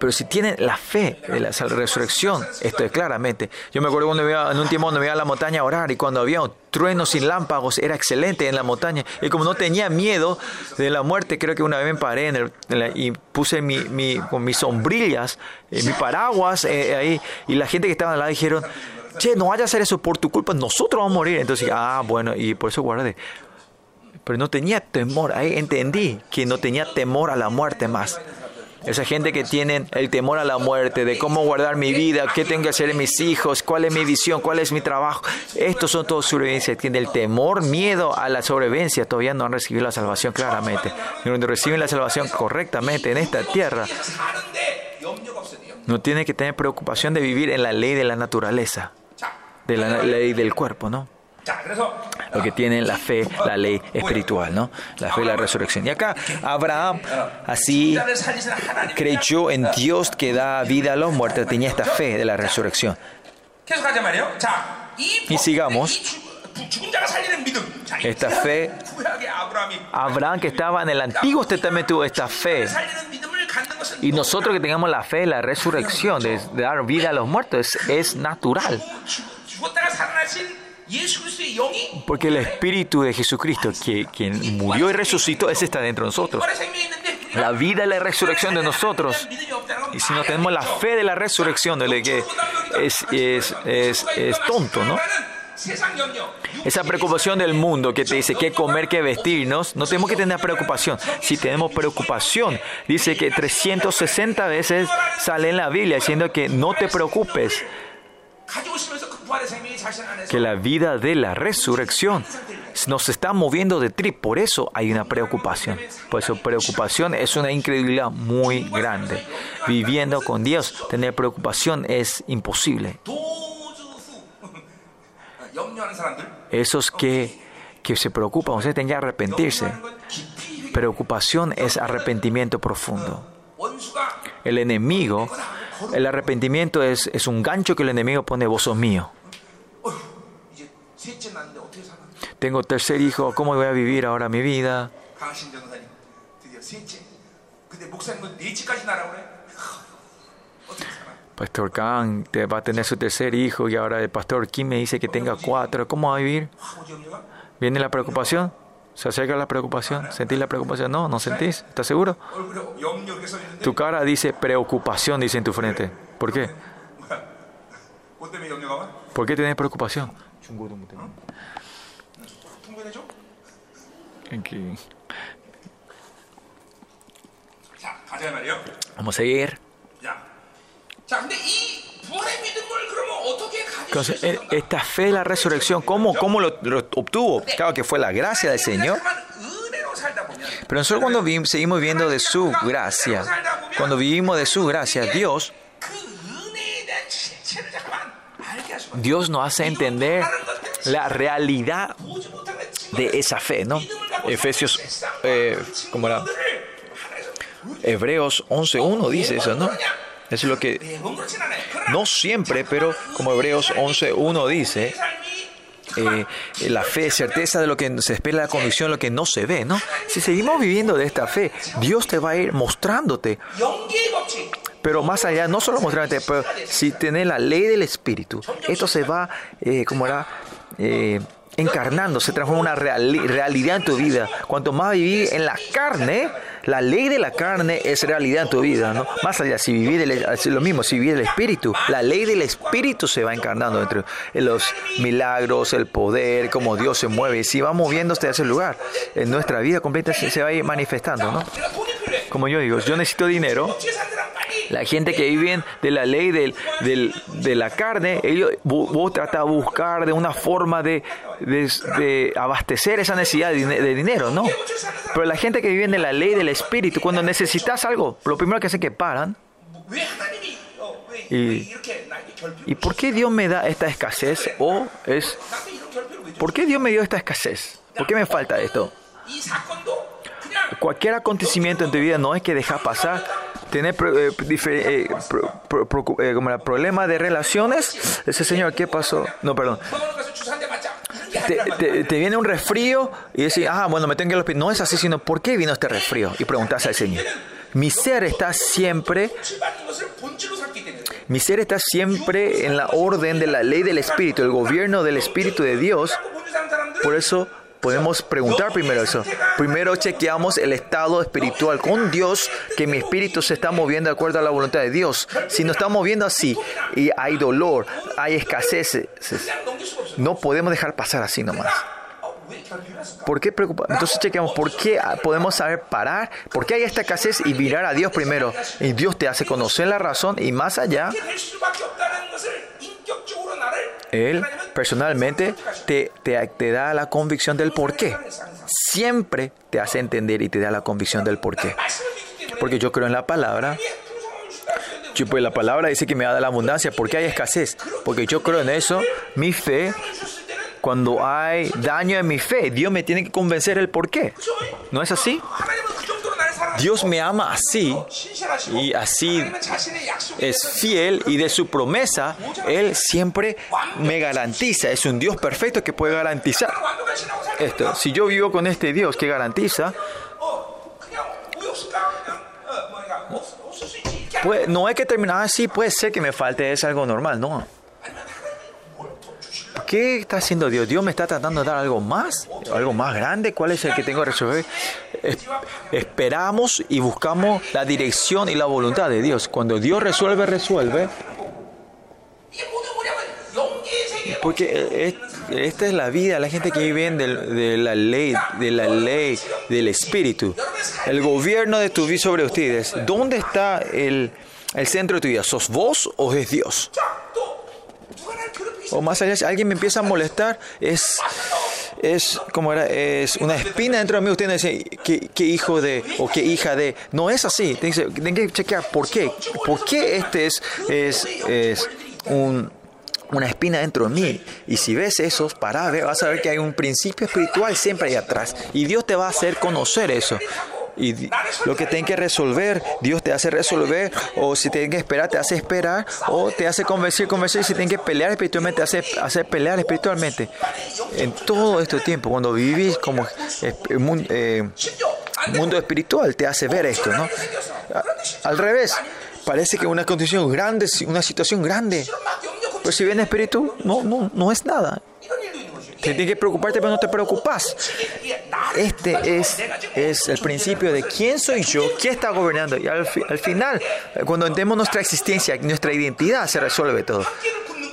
Pero si tienen la fe de la resurrección, esto es claramente. Yo me acuerdo cuando en un tiempo cuando me iba a la montaña a orar y cuando había un trueno sin lámpagos, era excelente en la montaña. Y como no tenía miedo de la muerte, creo que una vez me paré y puse mis sombrillas, eh, mis paraguas eh, eh, ahí. Y la gente que estaba al lado dijeron, che, no vaya a hacer eso por tu culpa, nosotros vamos a morir. Entonces, ah, bueno, y por eso guardé pero no tenía temor. Ahí entendí que no tenía temor a la muerte más. Esa gente que tiene el temor a la muerte, de cómo guardar mi vida, qué tengo que hacer en mis hijos, cuál es mi visión, cuál es mi trabajo. Estos son todos sobrevivencias. Tienen el temor, miedo a la sobrevivencia. Todavía no han recibido la salvación claramente. Cuando reciben la salvación correctamente en esta tierra, no tienen que tener preocupación de vivir en la ley de la naturaleza, de la ley del cuerpo, ¿no? Lo que tienen la fe, la ley espiritual, ¿no? La fe y la resurrección. Y acá Abraham así creyó en Dios que da vida a los muertos, tenía esta fe de la resurrección. Y sigamos. Esta fe, Abraham que estaba en el Antiguo Testamento, esta fe. Y nosotros que tengamos la fe, la resurrección, de, dar vida a los muertos, es natural. Porque el Espíritu de Jesucristo, que, quien murió y resucitó, ese está dentro de nosotros. La vida y la resurrección de nosotros. Y si no tenemos la fe de la resurrección, de que es, es tonto, ¿no? Esa preocupación del mundo que te dice qué comer, qué vestirnos, no tenemos que tener preocupación. Si tenemos preocupación, dice que 360 veces sale en la Biblia diciendo que no te preocupes que la vida de la resurrección nos está moviendo de trip. Por eso hay una preocupación. Por eso preocupación es una incredulidad muy grande. Viviendo con Dios, tener preocupación es imposible. Esos que, que se preocupan, ustedes tienen que arrepentirse. Preocupación es arrepentimiento profundo. El enemigo, el arrepentimiento es, es un gancho que el enemigo pone, vos sos mío. Tengo tercer hijo, ¿cómo voy a vivir ahora mi vida? Pastor Kang va a tener su tercer hijo y ahora el pastor Kim me dice que tenga cuatro. ¿Cómo va a vivir? ¿Viene la preocupación? ¿Se acerca la preocupación? ¿Sentís la preocupación? No, no sentís. ¿Estás seguro? Tu cara dice preocupación, dice en tu frente. ¿Por qué? ¿Por qué tenés preocupación? 문에 염려가 와? ¿Por qué tenés preocupación? 통변해줘? Aquí. 자 가자 말이요 Vamos a seguir. 자, 자 근데 이 부활의 믿음을 그러면 어떻게 가질 수 Entonces, eh, 있었는가? esta fe de la resurrección, ¿cómo, cómo lo, lo obtuvo? Claro que fue la gracia del Señor. 은혜로 살다 보면 Pero nosotros cuando vi- seguimos viviendo de su gracia, cuando vivimos de su gracia, Dios, Dios nos hace entender la realidad de esa fe, ¿no? Efesios, eh, ¿cómo era? Hebreos 11.1 dice eso, ¿no? Eso es lo que... No siempre, pero como Hebreos 11.1 dice, eh, la fe, certeza de lo que se espera, la convicción, lo que no se ve, ¿no? Si seguimos viviendo de esta fe, Dios te va a ir mostrándote pero más allá, no solo mostrarte, pero si tenés la ley del espíritu, esto se va, eh, era, eh, encarnando, se transforma en una reali realidad en tu vida. Cuanto más vivís en la carne, la ley de la carne es realidad en tu vida, ¿no? Más allá, si vivís del, lo mismo, si vivís el espíritu, la ley del espíritu se va encarnando entre los milagros, el poder, cómo Dios se mueve. Si va moviéndose a ese lugar, en nuestra vida completa se, se va a ir manifestando, ¿no? Como yo digo, yo necesito dinero la gente que vive de la ley del, del, de la carne, ellos, vos, vos tratás de buscar de una forma de, de, abastecer esa necesidad de, dinero, ¿no? Pero la gente que vive de la ley del espíritu, cuando necesitas algo, lo primero que hacen es que paran. Y, ¿Y por qué Dios me da esta escasez? ¿O es... ¿Por qué Dios me dio esta escasez? ¿Por qué me falta esto? cualquier acontecimiento en tu vida no hay que dejar pasar. Tener eh, eh como eh, el problema de relaciones, ese señor, ¿qué pasó? No, perdón. Te, te, viene un resfrío y decís, ah, bueno, me tengo que ir al hospital. No es así, sino ¿por qué vino este resfrío? Y preguntas al Señor. Mi ser está siempre mi ser está siempre en la orden de la ley del Espíritu, el gobierno del Espíritu de Dios. Por eso podemos preguntar primero eso. Primero chequeamos el estado espiritual con Dios, que mi espíritu se está moviendo de acuerdo a la voluntad de Dios. Si nos estamos moviendo así y hay dolor, hay escasez, no podemos dejar pasar así nomás. ¿Por qué preocupar? Entonces chequeamos por qué podemos saber parar, por qué hay esta escasez y mirar a Dios primero. Y Dios te hace conocer la razón y más allá él personalmente te, te, da la convicción del por qué. Siempre te hace entender y te da la convicción del por qué. Porque yo creo en la palabra. Yo, pues la palabra dice que me da la abundancia. ¿Por qué hay escasez? Porque yo creo en eso. Mi fe cuando hay daño en mi fe, Dios me tiene que convencer el por qué. ¿No es así? Dios me ama así y así es fiel y de su promesa Él siempre me garantiza. Es un Dios perfecto que puede garantizar esto. Si yo vivo con este Dios que garantiza, pues, no hay que terminar así, puede ser que me falte, es algo normal, no. ¿Qué está haciendo Dios? ¿Dios me está tratando de dar algo más? ¿Algo más grande? ¿Cuál es el que tengo que resolver? Es, esperamos y buscamos la dirección y la voluntad de Dios. Cuando Dios resuelve, resuelve. Porque es, esta es la vida, la gente que vive de, de, la ley, de la ley, del espíritu. El gobierno de tu vida sobre ustedes. ¿Dónde está el, el centro de tu vida? ¿Sos vos o es Dios? o más allá, si alguien me empieza a molestar, es, es, como era? es una espina dentro de mí. Usted dice, ¿qué, hijo de o qué hija de? No es así. Tienen que, chequear por qué. ¿Por qué este es, es, es un una espina dentro de mí. Y si ves eso, para ver, vas a ver que hay un principio espiritual siempre ahí atrás. Y Dios te va a hacer conocer eso y lo que tienen que resolver, Dios te hace resolver, o si tienen que esperar, te hace esperar, o te hace convencer, convencer, y si tienen que pelear espiritualmente, te hace, hace pelear espiritualmente. En todo este tiempo, cuando vivís como eh, mundo, eh, mundo espiritual, te hace ver esto, ¿no? al revés, parece que una condición grande, una situación grande, pero si viene espíritu, no, no, no es nada. Te tienes que preocuparte, pero no te preocupas. Este es, es el principio de quién soy yo, quién está gobernando. Y al, fi, al final, eh, cuando entendemos nuestra existencia, nuestra identidad, se resuelve todo.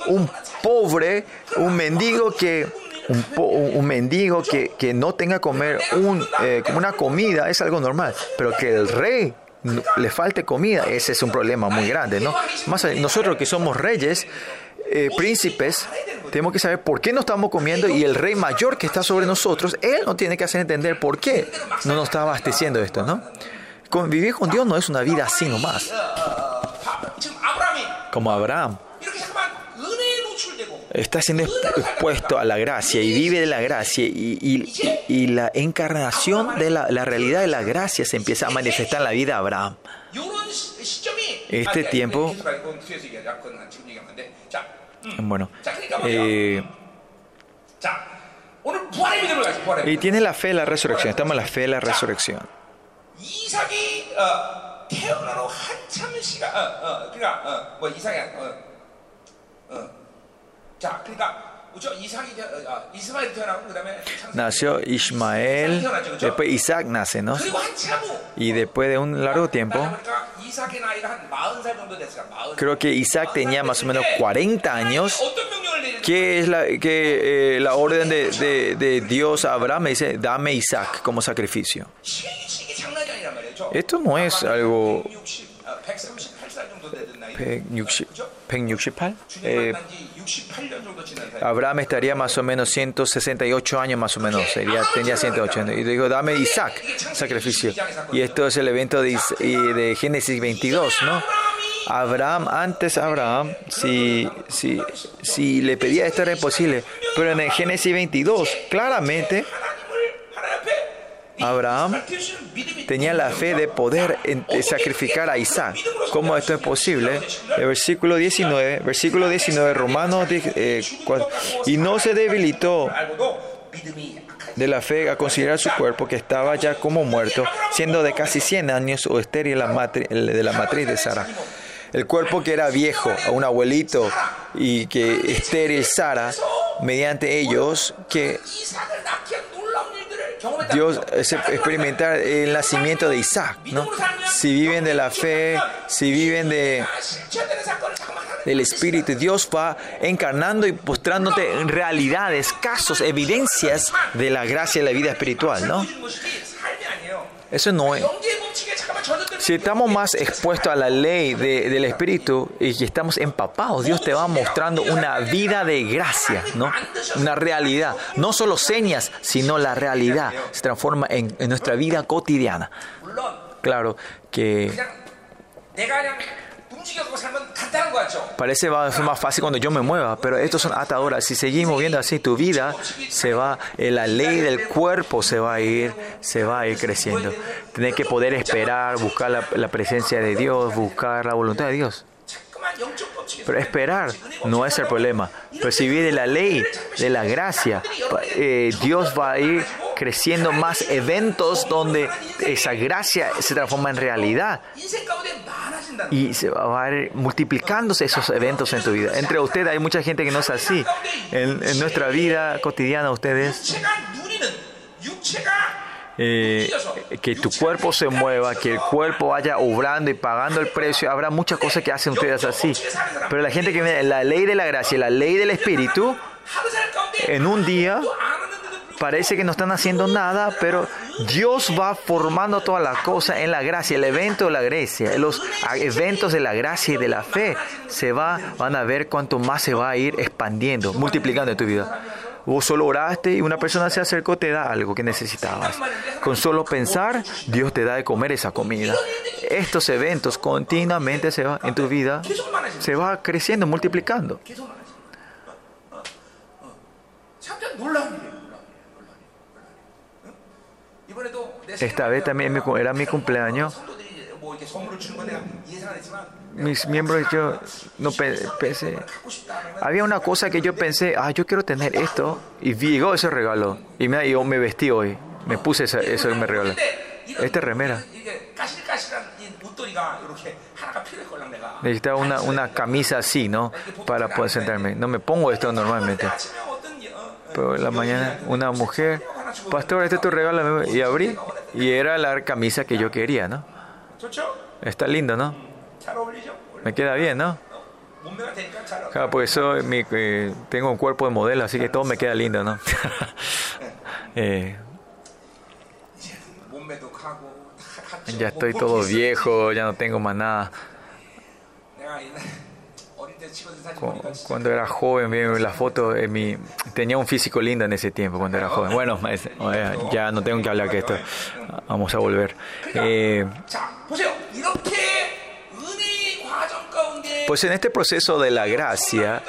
Un pobre, un mendigo que un, po, un, mendigo que, que, no tenga comer un, eh, una comida es algo normal, pero que el rey le falte comida, ese es un problema muy grande, ¿no? Más nosotros que somos reyes, eh, príncipes, tenemos que saber por qué no estamos comiendo y el rey mayor que está sobre nosotros, él nos tiene que hacer entender por qué no nos está abasteciendo esto, ¿no? Convivir con Dios no es una vida así nomás. Como Abraham está siendo expuesto a la gracia y vive de la gracia y, la encarnación de la, la, realidad de la gracia se empieza a manifestar en la vida de Abraham. Este tiempo, bueno. Eh, y tiene la fe en la resurrección. Estamos en la fe en la resurrección. Nació Ismael, después Isaac nace, ¿no? Y después de un largo tiempo, creo que Isaac tenía más o menos 40 años. ¿Qué es la, que, eh, la orden de, de, de Dios a Abraham? Me dice, dame Isaac como sacrificio. Esto no es algo 160, eh, Abraham estaría más o menos 168 años, más o menos. Sería, tenía 108 años. Y dijo, dame Isaac, sacrificio. Y esto es el evento de, de Génesis 22, ¿no? Abraham, antes Abraham, si, si, si le pedía esto era imposible. Pero en Génesis 22, claramente Abraham tenía la fe de poder sacrificar a Isaac. ¿Cómo esto es posible? El versículo 19, versículo 19, Romanos eh, y no se debilitó de la fe a considerar su cuerpo que estaba ya como muerto, siendo de casi 100 años o estéril de la matriz de Sara. El cuerpo que era viejo, a un abuelito y que estéril Sara, mediante ellos que Dios experimentar el nacimiento de Isaac, ¿no? Si viven de la fe, si viven de del Espíritu, Dios va encarnando y mostrándote realidades, casos, evidencias de la gracia y la vida espiritual, ¿no? Eso no es. Si estamos más expuestos a la ley del Espíritu y que estamos empapados, Dios te va mostrando una vida de gracia, ¿no? Una realidad. No solo señas, sino la realidad se transforma en nuestra vida cotidiana. Claro que Parece va a ser más fácil cuando yo me mueva, pero estos son ataduras. Si seguimos moviendo así, tu vida se va, eh, la ley del cuerpo se va a ir, se va a ir creciendo. Tienes que poder esperar, buscar la, presencia de Dios, buscar la voluntad de Dios. Pero esperar no es el problema. Recibir de la ley, de la gracia, eh, Dios va a ir creciendo más eventos donde esa gracia se transforma en realidad y se va a ir multiplicándose esos eventos en tu vida. Entre ustedes hay mucha gente que no es así. En, nuestra vida cotidiana ustedes... Eh, que tu cuerpo se mueva, que el cuerpo vaya obrando y pagando el precio. Habrá muchas cosas que hacen ustedes así. Pero la gente que viene, la ley de la gracia, la ley del Espíritu, en un día parece que no están haciendo nada, pero Dios va formando todas las cosas en la gracia, el evento de la gracia, los eventos de la gracia y de la fe, se va, van a ver cuánto más se va a ir expandiendo, multiplicando en tu vida. Vos solo oraste y una persona se acercó, te da algo que necesitabas. Con solo pensar, Dios te da de comer esa comida. Estos eventos continuamente se va en tu vida, se va creciendo, multiplicando. Esta vez también era mi cumpleaños. Mis miembros, yo no pensé. Había una cosa que yo pensé, ah, yo quiero tener esto. Y llegó ese regalo. Y me, me vestí hoy. Me puse eso, eso y me regaló. Esta remera. Necesitaba una, una camisa así, ¿no? Para poder sentarme. No me pongo esto normalmente. Pero en la mañana una mujer, pastor, este es tu regalo. Y abrí y era la camisa que yo quería, ¿no? Está lindo, ¿no? Me queda bien, ¿no? Claro, pues eso, mi, eh, tengo un cuerpo de modelo, así que todo me queda lindo, ¿no? eh, ya estoy todo viejo, ya no tengo más nada. Cuando era joven, vi la foto, eh, mi, tenía un físico lindo en ese tiempo cuando era joven. Bueno, ya no tengo que hablar que esto. Vamos a volver. Eh, pues en este proceso de la gracia,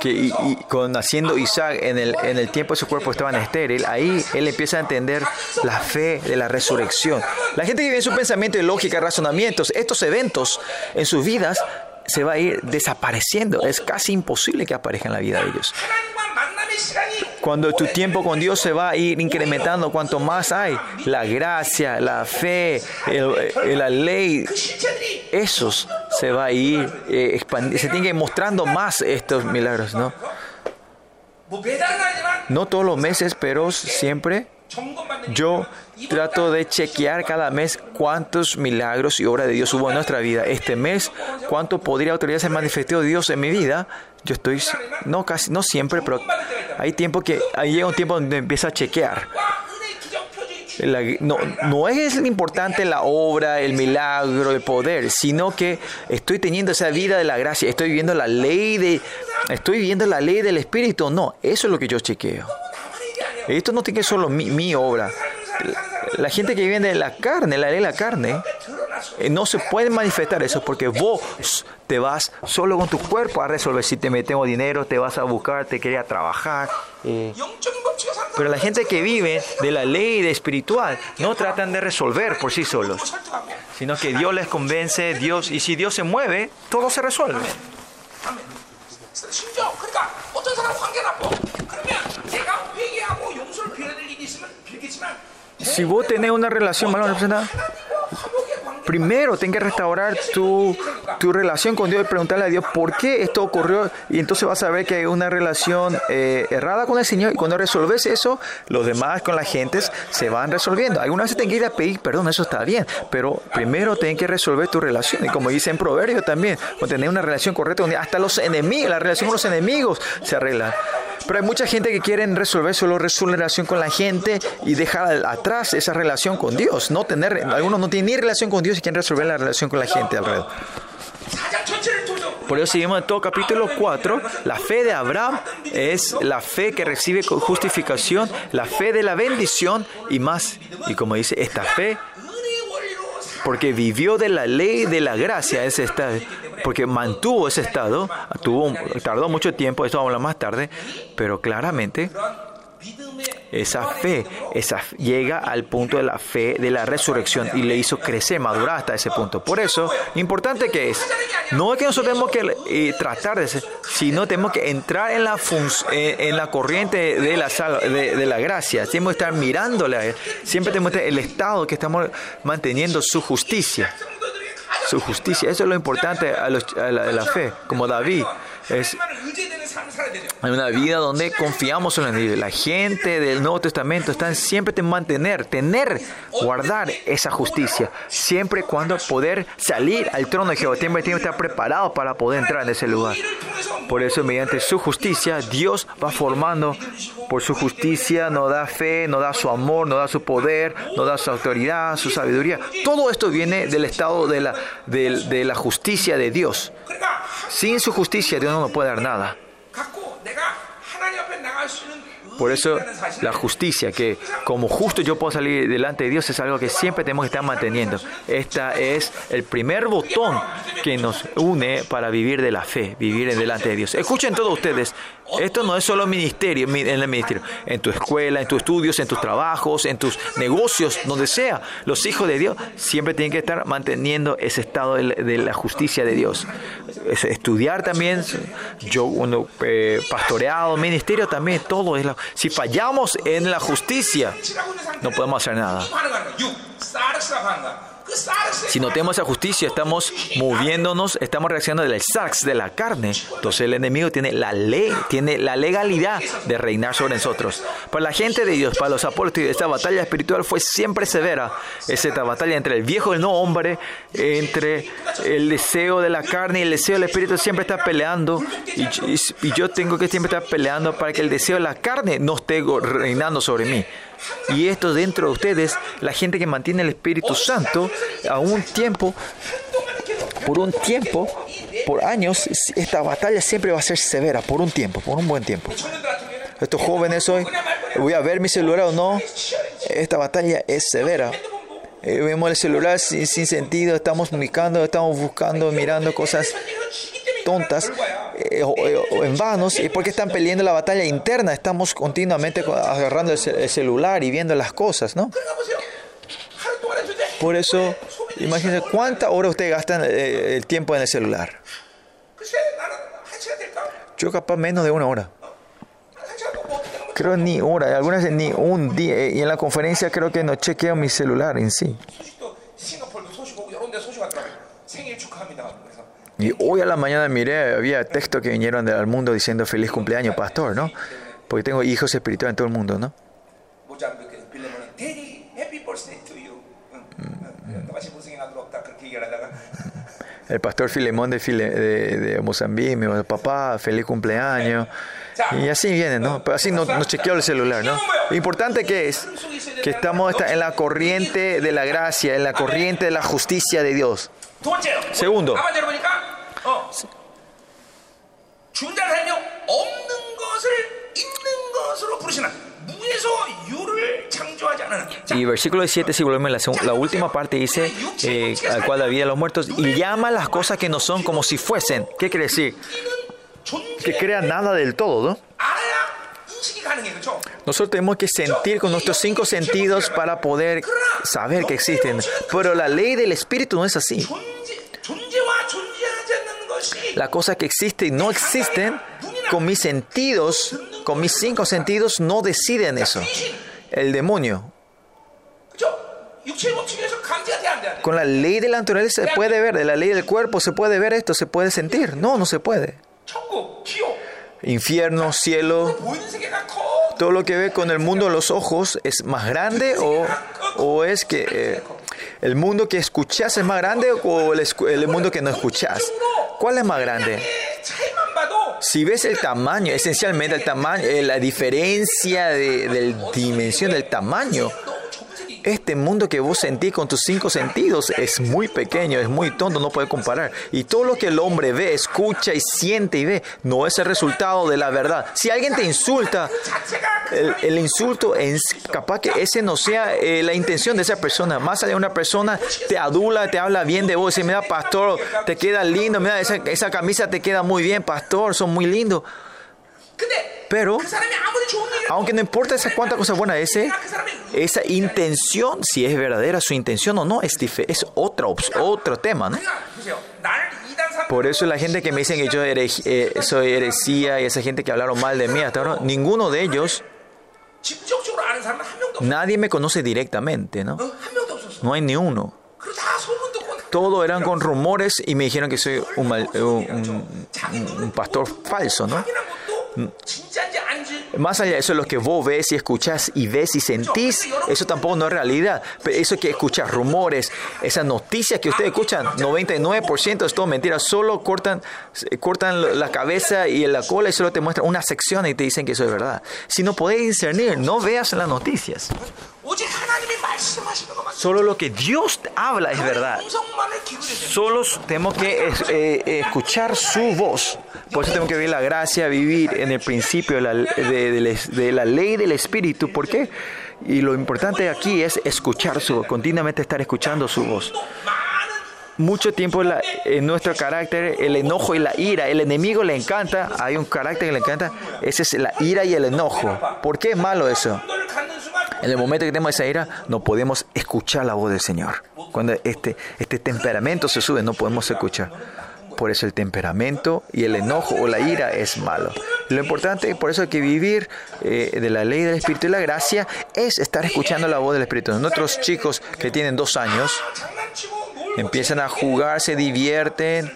que y, con naciendo Isaac en el, en el tiempo de su cuerpo estaban estéril, ahí él empieza a entender la fe de la resurrección. La gente que vive en su pensamiento y lógica, razonamientos, estos eventos en sus vidas se va a ir desapareciendo. Es casi imposible que aparezca en la vida de ellos. Cuando tu tiempo con Dios se va a ir incrementando, cuanto más hay, la gracia, la fe, la ley, esos se va a ir eh, expandiendo, se tienen que ir mostrando más estos milagros, ¿no? No todos los meses, pero siempre yo trato de chequear cada mes cuántos milagros y obras de Dios hubo en nuestra vida. Este mes, cuánto podría autoridad se manifestó Dios en mi vida. Yo estoy, no casi, no siempre, pero hay tiempo que, ahí llega un tiempo donde empieza a chequear. no, no es importante la obra, el milagro, el poder, sino que estoy teniendo esa vida de la gracia, estoy viviendo la ley de, estoy viviendo la ley del Espíritu. No, eso es lo que yo chequeo. Esto no tiene que ser solo mi, mi obra la gente que viene de la carne, la ley de la carne, eh, no se puede manifestar eso porque vos te vas solo con tu cuerpo a resolver si te metemos dinero, te vas a buscar, te quería trabajar. Eh. Pero la gente que vive de la ley de espiritual no tratan de resolver por sí solos, sino que Dios les convence, Dios y si Dios se mueve, todo se resuelve. Si vos tenés una relación mal representada, primero tenés que restaurar tu, tu relación con Dios y preguntarle a Dios por qué esto ocurrió. Y entonces vas a ver que hay una relación eh, errada con el Señor. Y cuando resolves eso, los demás con la gente se van resolviendo. Algunas veces tenés que ir a pedir perdón, eso está bien. Pero primero tenés que resolver tu relación. Y como dice en Proverbios también, tenés una relación correcta, hasta los enemigos, la relación con los enemigos se arregla. Pero hay mucha gente que quieren resolver solo su relación con la gente y dejar atrás esa relación con Dios. No tener, algunos no tienen ni relación con Dios ellos quien resuelve la relación con la gente alrededor. Por eso si vemos en todo capítulo 4, la fe de Abraham es la fe que recibe justificación, la fe de la bendición y más. Y como dice, esta fe, porque vivió de la ley de la gracia, es esta, porque mantuvo ese estado, tuvo, tardó mucho tiempo, esto vamos a hablar más tarde, pero claramente esa fe esa, llega al punto de la fe de la resurrección y le hizo crecer, madurar hasta ese punto. Por eso, importante que es, no es que nosotros tenemos que eh, tratar de ser, sino tenemos que entrar en la, en, eh, en la corriente de la, sal de, la gracia. Tenemos que estar mirándola, siempre tenemos que estar el estado que estamos manteniendo su justicia. Su justicia, eso es lo importante a, los, a la fe, como David. Es una vida donde confiamos en Dios. La gente del Nuevo Testamento está siempre en mantener, tener, guardar esa justicia. Siempre cuando poder salir al trono de Jehová. Siempre tiene que estar preparado para poder entrar en ese lugar. Por eso, mediante su justicia, Dios va formando. Por su justicia nos da fe, nos da su amor, nos da su poder, nos da su autoridad, su sabiduría. Todo esto viene del estado de la, de, de la justicia de Dios. Sin su justicia, Dios no puede dar nada. Por eso la justicia, que como justo yo puedo salir delante de Dios, es algo que siempre tenemos que estar manteniendo. Esta es el primer botón que nos une para vivir de la fe, vivir delante de Dios. Escuchen todos ustedes, esto no es solo ministerio, en el ministerio, en tu escuela, en tus estudios, en tus trabajos, en tus negocios, donde sea. Los hijos de Dios siempre tienen que estar manteniendo ese estado de la justicia de Dios. Estudiar también, yo uno, eh, pastoreado, ministerio también, todo es la, Si fallamos en la justicia, no podemos hacer nada. Si no tenemos esa justicia, estamos moviéndonos, estamos reaccionando del sax, de la carne. Entonces el enemigo tiene la ley, tiene la legalidad de reinar sobre nosotros. Para la gente de Dios, para los apóstoles, esta batalla espiritual fue siempre severa. Es esta batalla entre el viejo y el no hombre, entre el deseo de la carne y el deseo del espíritu, siempre está peleando. Y, yo tengo que siempre estar peleando para que el deseo de la carne no esté reinando sobre mí. Y esto dentro de ustedes, la gente que mantiene el Espíritu Santo, a un tiempo, por un tiempo, por años, esta batalla siempre va a ser severa, por un tiempo, por un buen tiempo. Estos jóvenes hoy, voy a ver mi celular o no, esta batalla es severa. Eh, vemos el celular sin, sentido, estamos comunicando, estamos buscando, mirando cosas tontas, eh, eh, en vanos y porque están peleando la batalla interna. Estamos continuamente agarrando el celular y viendo las cosas, ¿no? Por eso, imagínense cuánta hora ustedes gastan eh, el tiempo en el celular. Yo capaz menos de una hora. Creo ni hora, algunas ni un día. Y en la conferencia creo que no chequeo mi celular en sí. Y hoy a la mañana miré, había textos que vinieron del mundo diciendo feliz cumpleaños, pastor, ¿no? Porque tengo hijos espirituales en todo el mundo, ¿no? El pastor Filemón de, File, de, de, Mozambique me dijo, papá, feliz cumpleaños. Y así vienen, ¿no? Así nos no chequeó el celular, ¿no? Lo importante que es que estamos en la corriente de la gracia, en la corriente de la justicia de Dios. Segundo, y versículo 7, si volvemos la, la, última parte, dice, eh, al cual la vida de los muertos, y llama las cosas que no son como si fuesen. ¿Qué quiere decir? Que crea nada del todo, ¿no? Nosotros tenemos que sentir con nuestros cinco sentidos para poder saber que existen. Pero la ley del espíritu no es así. La cosa que existe y no existen, con mis sentidos, con mis cinco sentidos, no deciden eso. El demonio. Con la ley de la naturaleza se puede ver, de la ley del cuerpo se puede ver esto, se puede sentir. No, no se puede infierno, cielo, todo lo que ve con el mundo de los ojos es más grande o, o es que eh, el mundo que escuchas es más grande o el, el mundo que no escuchas. ¿Cuál es más grande? Si ves el tamaño, esencialmente el tamaño, eh, la diferencia de, de dimensión del tamaño, este mundo que vos sentís con tus cinco sentidos es muy pequeño, es muy tonto, no puede comparar. Y todo lo que el hombre ve, escucha y siente y ve, no es el resultado de la verdad. Si alguien te insulta, el, insulto es capaz que ese no sea eh, la intención de esa persona. Más allá de una persona te adula, te habla bien de vos, dice, mira pastor, te queda lindo, mira esa, esa camisa te queda muy bien, pastor, son muy lindos. Pero, aunque no importa esa cuánta cosa buena esa intención, si es verdadera su intención o no, es, es otra, otro tema, ¿no? Por eso la gente que me dicen que yo eh, soy heresía y esa gente que hablaron mal de mí hasta ahora, ninguno de ellos, nadie me conoce directamente, ¿no? No hay ni uno. Todo eran con rumores y me dijeron que soy un, mal, un, un, un pastor falso, ¿no? 嗯。请讲讲。Más allá de eso, lo que vos ves y escuchás y ves y sentís, eso tampoco no es realidad. Eso que escuchas, rumores, esas noticias que ustedes escuchan, 99% es todo mentira. Solo cortan, cortan la cabeza y la cola y solo te muestran una sección y te dicen que eso es verdad. Si no podés discernir, no veas las noticias. Solo lo que Dios habla es verdad. Solo tenemos que eh, escuchar su voz. Por eso tenemos que vivir la gracia, vivir en el principio de la ley de, la ley del Espíritu. ¿Por qué? Y lo importante aquí es escuchar su voz, continuamente estar escuchando su voz. Mucho tiempo en, en nuestro carácter, el enojo y la ira, el enemigo le encanta, hay un carácter que le encanta, ese es la ira y el enojo. ¿Por qué es malo eso? En el momento que tenemos esa ira, no podemos escuchar la voz del Señor. Cuando este, este temperamento se sube, no podemos escuchar. Por eso el temperamento y el enojo o la ira es malo. Lo importante es por eso que vivir eh, de la ley del Espíritu y la gracia es estar escuchando la voz del Espíritu. Nuestros chicos que tienen dos años empiezan a jugar, se divierten,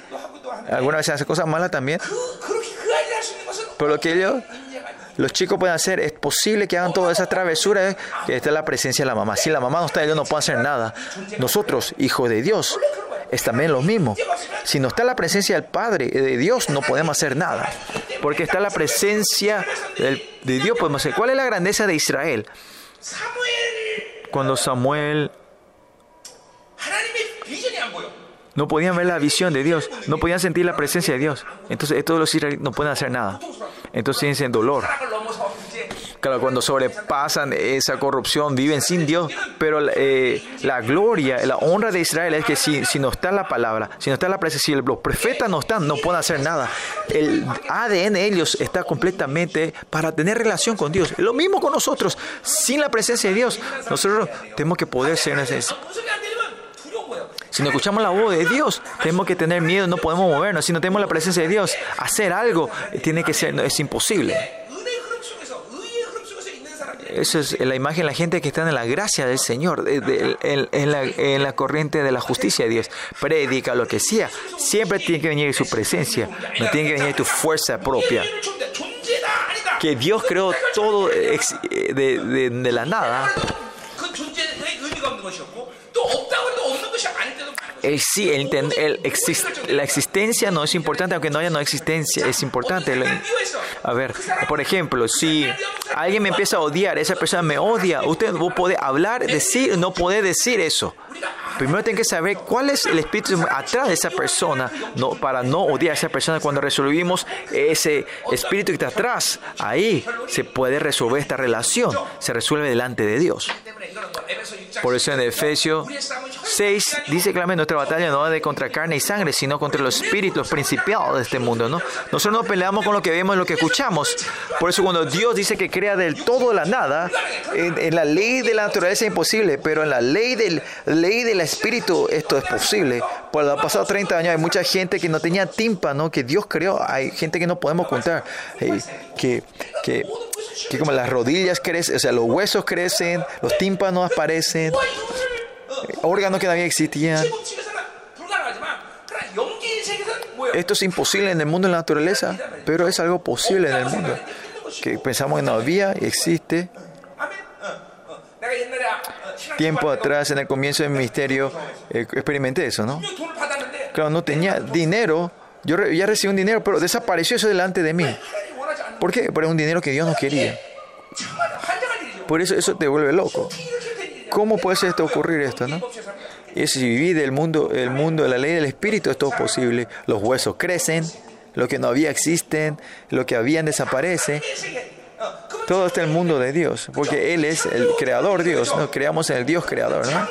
algunas veces hacen cosas malas también. Pero lo que ellos los chicos pueden hacer, es posible que hagan todas esas travesuras, eh, que está la presencia de la mamá. Si la mamá no está, ellos no pueden hacer nada. Nosotros, hijos de Dios, es también lo mismo. Si no está la presencia del Padre, eh, de Dios, no podemos hacer nada. Porque está la presencia de Dios, podemos hacer. ¿Cuál es la grandeza de Israel? Cuando Samuel no podían ver la visión de Dios, no podían sentir la presencia de Dios. Entonces, todos los israelíes no pueden hacer nada. Entonces, tienen dolor. Claro, cuando sobrepasan esa corrupción, viven sin Dios, pero eh, la gloria, la honra de Israel es que si, si no está la palabra, si no está la presencia, si los profetas no están, no pueden hacer nada. El ADN ellos está completamente para tener relación con Dios. Lo mismo con nosotros, sin la presencia de Dios, nosotros tenemos que poder ser... necesarios. Si no escuchamos la voz de Dios, tenemos que tener miedo, no podemos movernos. Si no tenemos la presencia de Dios, hacer algo tiene que ser, es imposible. Eso es la imagen de la gente que está en la gracia del Señor, en, la, en, la, corriente de la justicia de Dios. Predica lo que sea. Siempre tiene que venir su presencia, no tiene que venir tu fuerza propia. Que Dios creó todo de, de la nada. El, sí, el, el la existencia no es importante, aunque no haya no existencia, es importante. a ver, por ejemplo, si alguien me empieza a odiar, esa persona me odia, usted no puede hablar, decir, no puede decir eso. Primero tienen que saber cuál es el espíritu atrás de esa persona no, para no odiar a esa persona. Cuando resolvimos ese espíritu que está atrás, ahí se puede resolver esta relación, se resuelve delante de Dios. Por eso en Efesios 6 dice claramente, nuestra batalla no es de contra carne y sangre, sino contra los espíritus, los principiados de este mundo, ¿no? Nosotros no peleamos con lo que vemos, y lo que escuchamos. Por eso cuando Dios dice que crea del todo la nada, en, la ley de la naturaleza es imposible, pero en la ley del, ley del espíritu esto es posible. Por los pasados 30 años hay mucha gente que no tenía tímpano, que Dios creó, hay gente que no podemos contar, eh, que, que, que como las rodillas crecen, o sea, los huesos crecen, los tímpanos aparecen órganos que todavía existían. Esto es imposible en el mundo de la naturaleza, pero es algo posible en el mundo. Que pensamos que no había, y existe. Tiempo atrás, en el comienzo del ministerio, eh, experimenté eso, ¿no? Claro, no tenía dinero. Yo ya recibí un dinero, pero desapareció eso delante de mí. ¿Por qué? Porque era un dinero que Dios no quería. Por eso eso te vuelve loco. ¿Cómo puede esto ocurrir esto, no? Y si divide el mundo, el mundo la ley del espíritu, esto es posible. Los huesos crecen, lo que no había existen, lo que habían desaparece. Todo está en el mundo de Dios, porque Él es el creador Dios, ¿no? Creamos en el Dios creador, ¿no?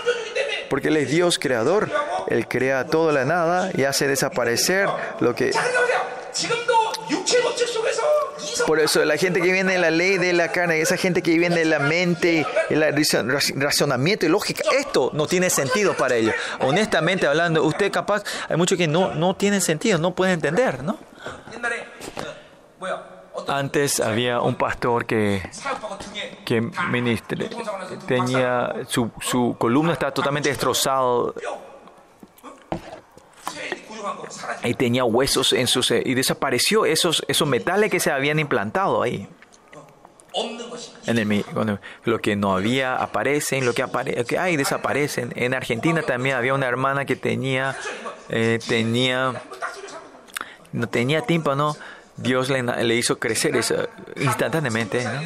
Porque Él es Dios creador. Él crea toda la nada y hace desaparecer lo que... Por eso, la gente que viene de la ley de la carne, esa gente que viene de la mente, el racionamiento y lógica, esto no tiene sentido para ellos. Honestamente hablando, usted capaz, hay muchos que no, no tienen sentido, no pueden entender, ¿no? Antes había un pastor que, que ministre, tenía su, su columna está totalmente destrozada Ahí tenía huesos en sus... Eh, y desapareció esos, esos metales que se habían implantado ahí. En el, bueno, lo que no había aparecen, lo que, apare, que hay desaparecen. En Argentina también había una hermana que tenía, eh, tenía, no tenía tímpano. Dios le, le hizo crecer eso instantáneamente. ¿no?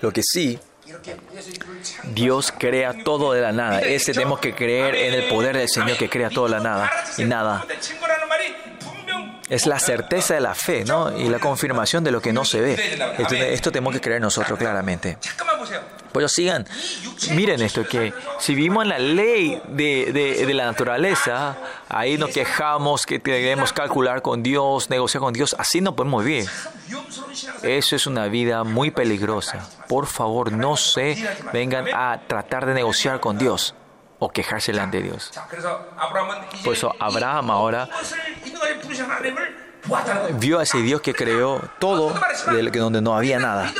Lo que sí, Dios crea todo de la nada. Ese tenemos que creer en el poder del Señor que crea todo la nada y nada es la certeza de la fe, ¿no? Y la confirmación de lo que no se ve. Esto tenemos que creer nosotros claramente. Pues Pero sigan, miren esto, que si vivimos en la ley de, de, de la naturaleza, ahí nos quejamos que debemos calcular con Dios, negociar con Dios, así no podemos vivir. Eso es una vida muy peligrosa. Por favor, no se vengan a tratar de negociar con Dios o quejarse ante Dios. Por eso Abraham ahora vio a ese Dios que creó todo de donde no había nada.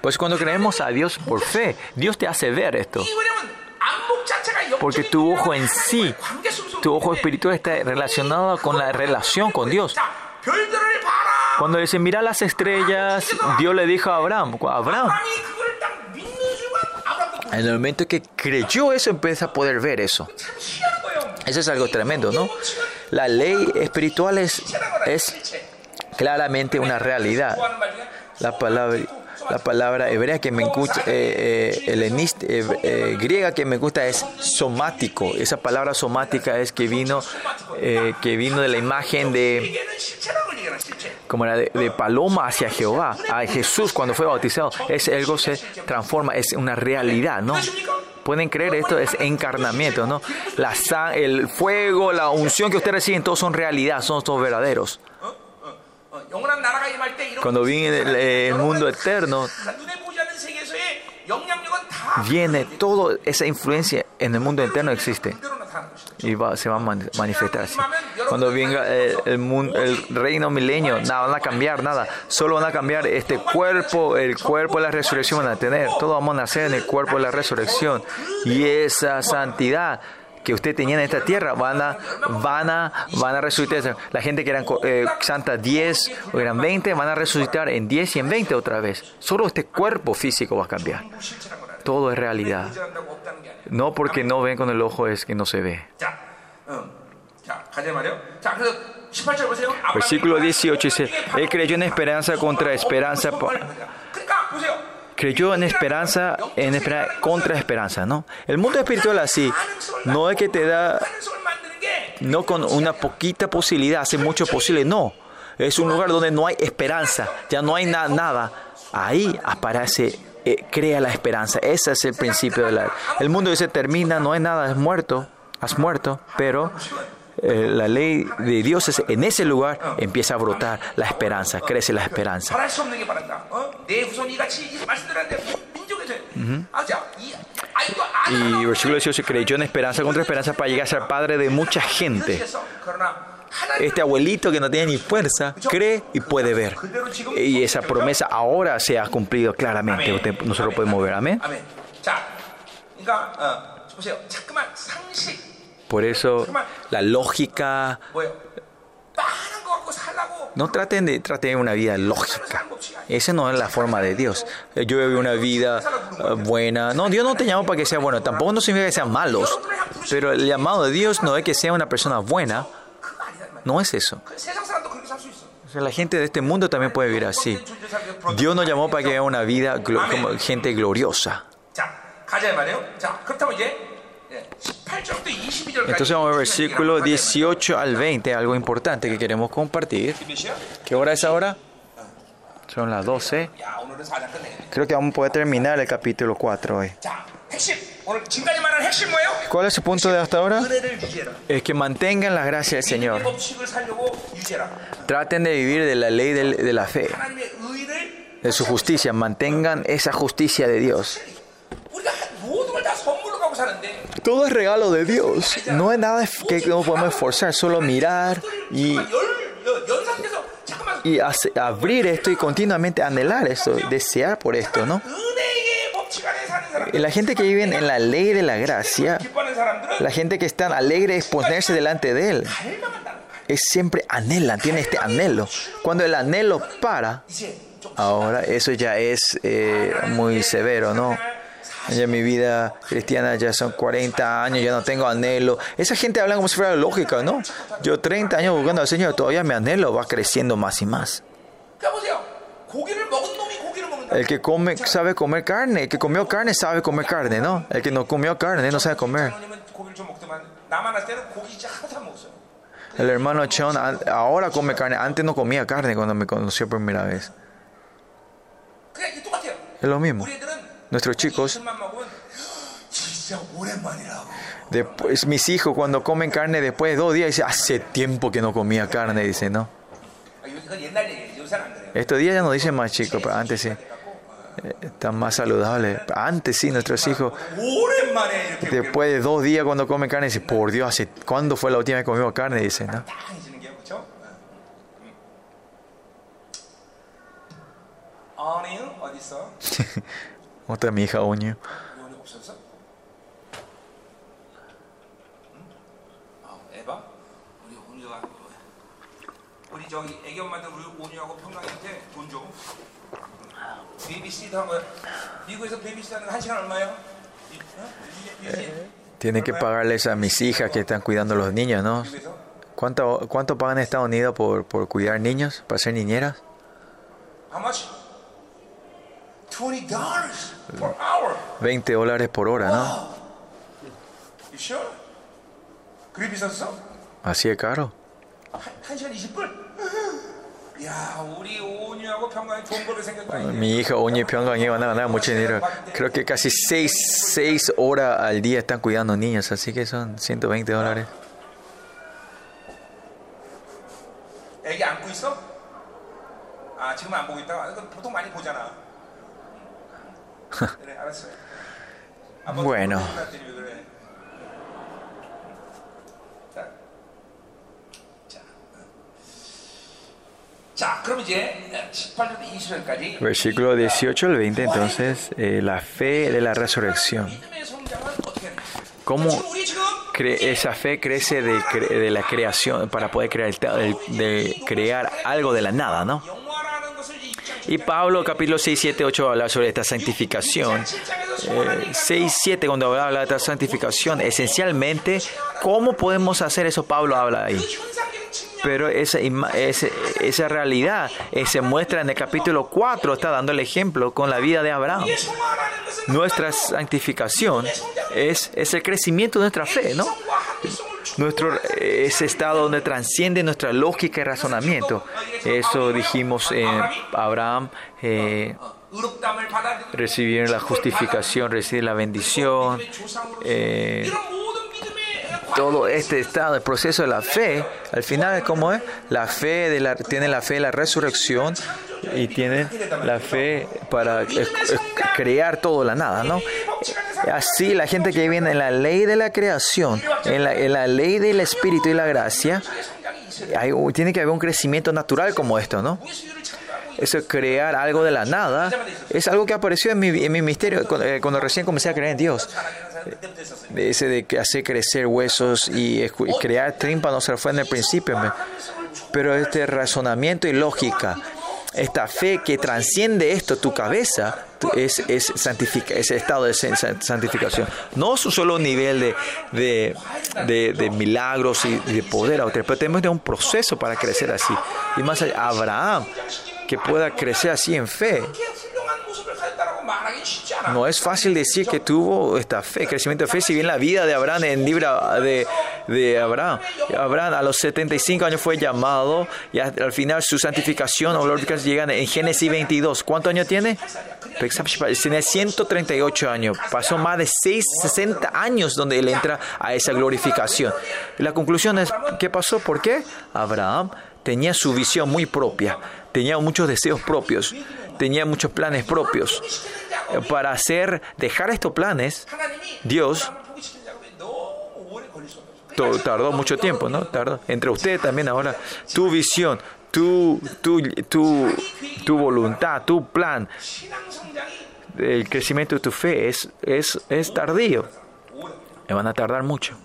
Pues cuando creemos a Dios por fe, Dios te hace ver esto. Porque tu ojo en sí, tu ojo espiritual está relacionado con la relación con Dios. Cuando dice, mira las estrellas, Dios le dijo a Abraham, Abraham, en el momento que creyó eso, empieza a poder ver eso. Eso es algo tremendo, ¿no? La ley espiritual es, es claramente una realidad. La palabra la palabra hebrea que me gusta, eh, eh, helenista, eh, eh, griega que me gusta es somático. Esa palabra somática es que vino, eh, que vino de la imagen de, como era de, paloma hacia Jehová, a Jesús cuando fue bautizado. Es algo se transforma, es una realidad, ¿no? Pueden creer esto es encarnamiento, ¿no? La, el fuego, la unción que ustedes reciben, todos son realidad, son todos verdaderos. Cuando viene el, eh, el mundo eterno, viene toda esa influencia en el mundo eterno existe y va, se va a manifestar así. Cuando venga eh, el, el, mundo, el reino milenio, nada van a cambiar, nada. Solo van a cambiar este cuerpo, el cuerpo de la resurrección van a tener. Todos vamos a nacer en el cuerpo de la resurrección. Y esa santidad que usted tenía en esta tierra van a, van a, van a resucitar. La gente que eran eh, santa 10 o eran 20 van a resucitar en 10 y en 20 otra vez. Solo este cuerpo físico va a cambiar. Todo es realidad. No porque no ven con el ojo es que no se ve. Versículo 18 dice, Él creyó en esperanza contra esperanza creyó en esperanza, en esperanza, contra esperanza, ¿no? El mundo espiritual así, no es que te da, no con una poquita posibilidad, hace mucho posible, no. Es un lugar donde no hay esperanza, ya no hay nada. Ahí aparece, eh, crea la esperanza. Ese es el principio del la... El mundo dice, termina, no hay nada, es muerto, has muerto, pero eh, la ley de Dios es, en ese lugar empieza a brotar la esperanza, crece la esperanza. Y versículo 18 creyó en esperanza contra esperanza para llegar a ser padre de mucha gente. Este abuelito que no tiene ni fuerza cree y puede ver. Y esa promesa ahora se ha cumplido claramente. Nosotros podemos ver. amén. Amén. Por eso la lógica... No traten de traten una vida lógica. Esa no es la forma de Dios. Yo veo una vida eh, buena. No, Dios no te llama para que sea bueno. Tampoco no significa que sean malos. Pero el llamado de Dios no es que sea una persona buena. No es eso. O sea, la gente de este mundo también puede vivir así. Dios nos llamó para que haya una vida como gente gloriosa. Entonces vamos al versículo 18 al 20, algo importante que queremos compartir. ¿Qué hora es ahora? Son las 12. Creo que vamos a poder terminar el capítulo 4 hoy. ¿Cuál es su punto de hasta ahora? Es que mantengan la gracia del Señor. Traten de vivir de la ley de la fe, de su justicia. Mantengan esa justicia de Dios. Todo es regalo de Dios. No es nada que no podemos esforzar, solo mirar y, abrir esto y continuamente anhelar esto, desear por esto, ¿no? La gente que vive en la ley de la gracia, la gente que está alegre es ponerse delante de Él. Es siempre anhelan, tiene este anhelo. Cuando el anhelo para, ahora eso ya es eh, muy severo, ¿no? Ya mi vida cristiana ya son 40 años, ya no tengo anhelo. Esa gente habla como si fuera lógica, ¿no? Yo 30 años buscando al Señor, todavía mi anhelo va creciendo más y más. El que come sabe comer carne, el que comió carne sabe comer carne, ¿no? El que no comió carne no sabe comer. El hermano Chon ahora come carne, antes no comía carne cuando me conoció por primera vez. Es lo mismo nuestros chicos, después, mis hijos cuando comen carne después de dos días, dicen, hace tiempo que no comía carne, dicen, ¿no? Estos días ya no dicen más chicos, pero antes sí. Eh, están más saludables. Antes sí, nuestros hijos. Después de dos días cuando comen carne, dicen, por Dios, ¿hace ¿cuándo fue la última vez que comimos carne? Dicen, ¿no? otra mija Oño. Eh, tienen que pagarles a mis hijas que están cuidando a los niños, ¿no? ¿Cuánto, cuánto pagan en Estados Unidos por, por cuidar niños, para ser niñeras? 20 dólares por hora, ¿no? Así de caro. Bueno, mi hija Oña y Pyongyang a ganar mucho dinero. Creo que casi 6, horas al día están cuidando niños, así que son 120 dólares bueno. Versículo 18 al 20, entonces, eh, la fe de la resurrección. ¿Cómo esa fe crece de, de, la creación para poder crear, de crear algo de la nada, no? Y Pablo capítulo 6, 7, 8 habla sobre esta santificación. Eh, 6, 7 cuando habla de esta santificación, esencialmente, ¿cómo podemos hacer eso? Pablo habla ahí. Pero esa, esa, realidad se muestra en el capítulo 4, está dando el ejemplo con la vida de Abraham. Nuestra santificación es, es el crecimiento de nuestra fe, ¿no? nuestro, ese estado donde transciende nuestra lógica y razonamiento. Eso dijimos en Abraham. Eh, recibir la justificación, recibir la bendición. Eh, todo este estado, el proceso de la fe, al final ¿cómo es como la fe de la, tienen la fe de la resurrección y tienen la fe para eh, eh, crear todo la nada, ¿no? Así la gente que viene en la ley de la creación, en la, ley del espíritu y la gracia, tiene que haber un crecimiento natural como esto, ¿no? Eso crear algo de la nada es algo que apareció en mi, misterio eh, cuando, recién comencé a creer en Dios. Eh, ese de hacer crecer huesos y, y crear trímpanos se fue en el principio. Pero este razonamiento y lógica esta fe que transciende esto, tu cabeza, es, es santifica, ese estado de san- san- santificación. No es un solo nivel de, de, de- milagros y de poder, pero tenemos un proceso para crecer así. Y más allá, Abraham, que pueda crecer así en fe. No es fácil decir que tuvo esta fe, crecimiento de fe, si bien la vida de Abraham en libro de, de Abraham, Abraham a los 75 años fue llamado y al final su santificación o glorificación llegan en Génesis 22. ¿Cuántos años tiene? Tiene 138 años. Pasó más de 6, 60 años donde él entra a esa glorificación. La conclusión es, ¿qué pasó? ¿Por qué? Abraham tenía su visión muy propia, tenía muchos deseos propios, tenía muchos planes propios. Para hacer, dejar estos planes, Dios tardó mucho tiempo, ¿no? Tardó. Entre ustedes también ahora, tu visión, tu, tu, tu, tu voluntad, tu plan, el crecimiento de tu fe es, es, es tardío. Van a tardar mucho.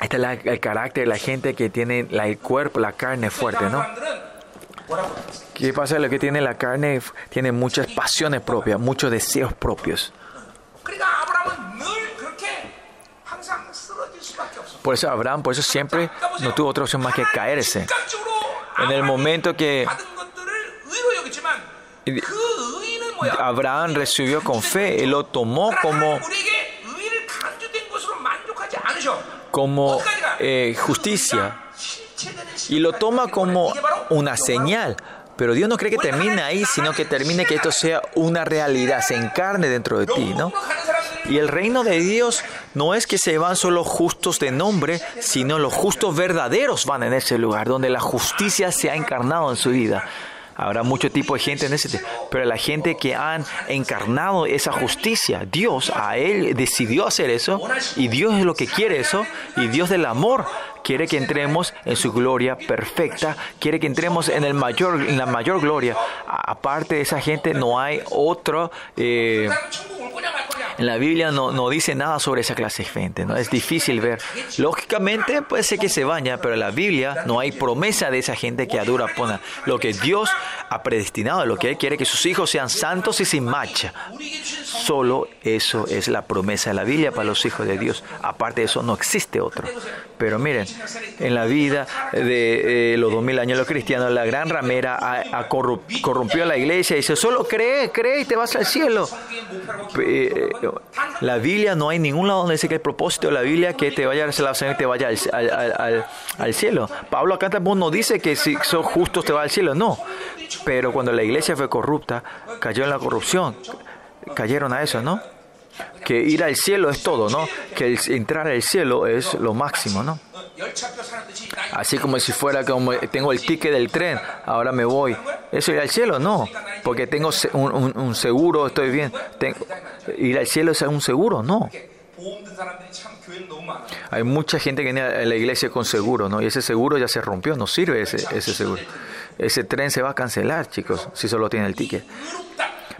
Este es el carácter, de la gente que tiene el cuerpo, la carne fuerte, ¿no? ¿Qué pasa? Lo que tiene la carne tiene muchas pasiones propias, muchos deseos propios. Por eso Abraham, por eso siempre no tuvo otra opción más que caerse. En el momento que Abraham recibió con fe, él lo tomó como como eh, justicia y lo toma como una señal. Pero Dios no cree que termine ahí, sino que termine que esto sea una realidad, se encarne dentro de ti, ¿no? Y el reino de Dios no es que se van solo justos de nombre, sino los justos verdaderos van en ese lugar, donde la justicia se ha encarnado en su vida. Habrá mucho tipo de gente en ese, pero la gente que han encarnado esa justicia, Dios a él decidió hacer eso y Dios es lo que quiere eso y Dios del amor Quiere que entremos en su gloria perfecta. Quiere que entremos en, el mayor, la mayor gloria. Aparte de esa gente no hay otro... Eh, en la Biblia no, no, dice nada sobre esa clase de gente, ¿no? Es difícil ver. Lógicamente puede ser que se baña, pero en la Biblia no hay promesa de esa gente que adura pona. Lo que Dios ha predestinado, lo que Él quiere que sus hijos sean santos y sin mancha. Solo eso es la promesa de la Biblia para los hijos de Dios. Aparte de eso no existe otro. Pero miren, en la vida de eh, los 2000 años de los cristianos. La gran ramera a corrompió a la iglesia y dice, solo cree, cree y te vas al cielo. Eh, la Biblia, no hay ningún lado donde dice que el propósito de la Biblia es que te vaya a la salvación y te vaya al, cielo. Pablo acá no dice que si son justos te va al cielo, no. Pero cuando la iglesia fue corrupta, cayó en la corrupción. Cayeron a eso, ¿no? que ir al cielo es todo, ¿no? Que entrar al cielo es lo máximo, ¿no? Así como si fuera como tengo el ticket del tren, ahora me voy. ¿Eso ir al cielo? No, porque tengo un, seguro, estoy bien. Tengo, ¿Ir al cielo es un seguro? No. Hay mucha gente que viene a la iglesia con seguro, ¿no? Y ese seguro ya se rompió, no sirve ese, ese seguro. Ese tren se va a cancelar, chicos, si solo tiene el ticket.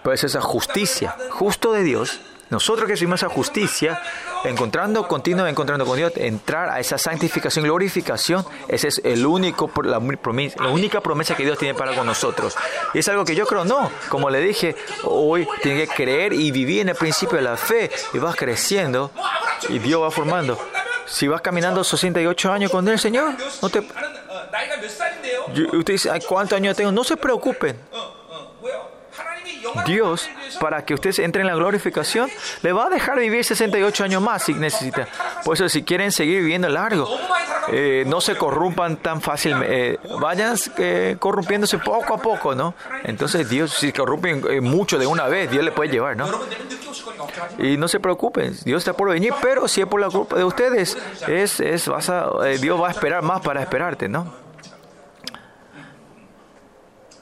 Pero es esa justicia, justo de Dios, nosotros que seguimos esa justicia, encontrando continuo, encontrando con Dios, entrar a esa santificación, glorificación, esa es el único, la, la única promesa que Dios tiene para con nosotros. Y es algo que yo creo, no, como le dije, hoy tienes que creer y vivir en el principio de la fe y vas creciendo y Dios va formando. Si vas caminando 68 años con el Señor, no te... Usted dice, ¿cuántos años tengo? No se preocupen. Dios, para que ustedes entren en la glorificación, le va a dejar vivir 68 años más si necesita. Por eso, si quieren seguir viviendo largo, eh, no se corrompan tan fácilmente. Eh, vayan eh, corrompiéndose poco a poco, ¿no? Entonces, Dios, si corrompen mucho de una vez, Dios le puede llevar, ¿no? Y no se preocupen, Dios está por venir, pero si es por la culpa de ustedes, es, es, Dios va a esperar más para esperarte, ¿no?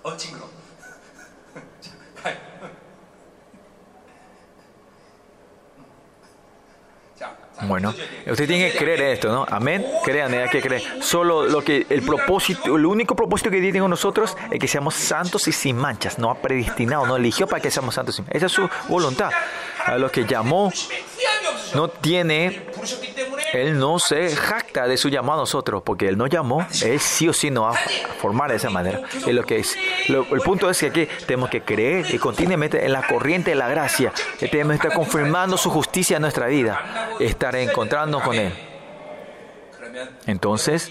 Oh, Bueno, usted tiene que creer esto, ¿no? Amén. Crean, hay que creer. Solo lo que el propósito, el único propósito que Dios tiene con nosotros es que seamos santos y sin manchas. No ha predestinado, no eligió para que seamos santos. Esa es su voluntad. A los que llamó no tiene él no se jacta de su llamado a nosotros, porque Él no llamó, Él sí o sí nos va a formar de esa manera. Y lo que es, el punto es que aquí tenemos que creer y continuamente en la corriente de la gracia. Tenemos que estar confirmando su justicia en nuestra vida, estar encontrándonos con Él. Entonces,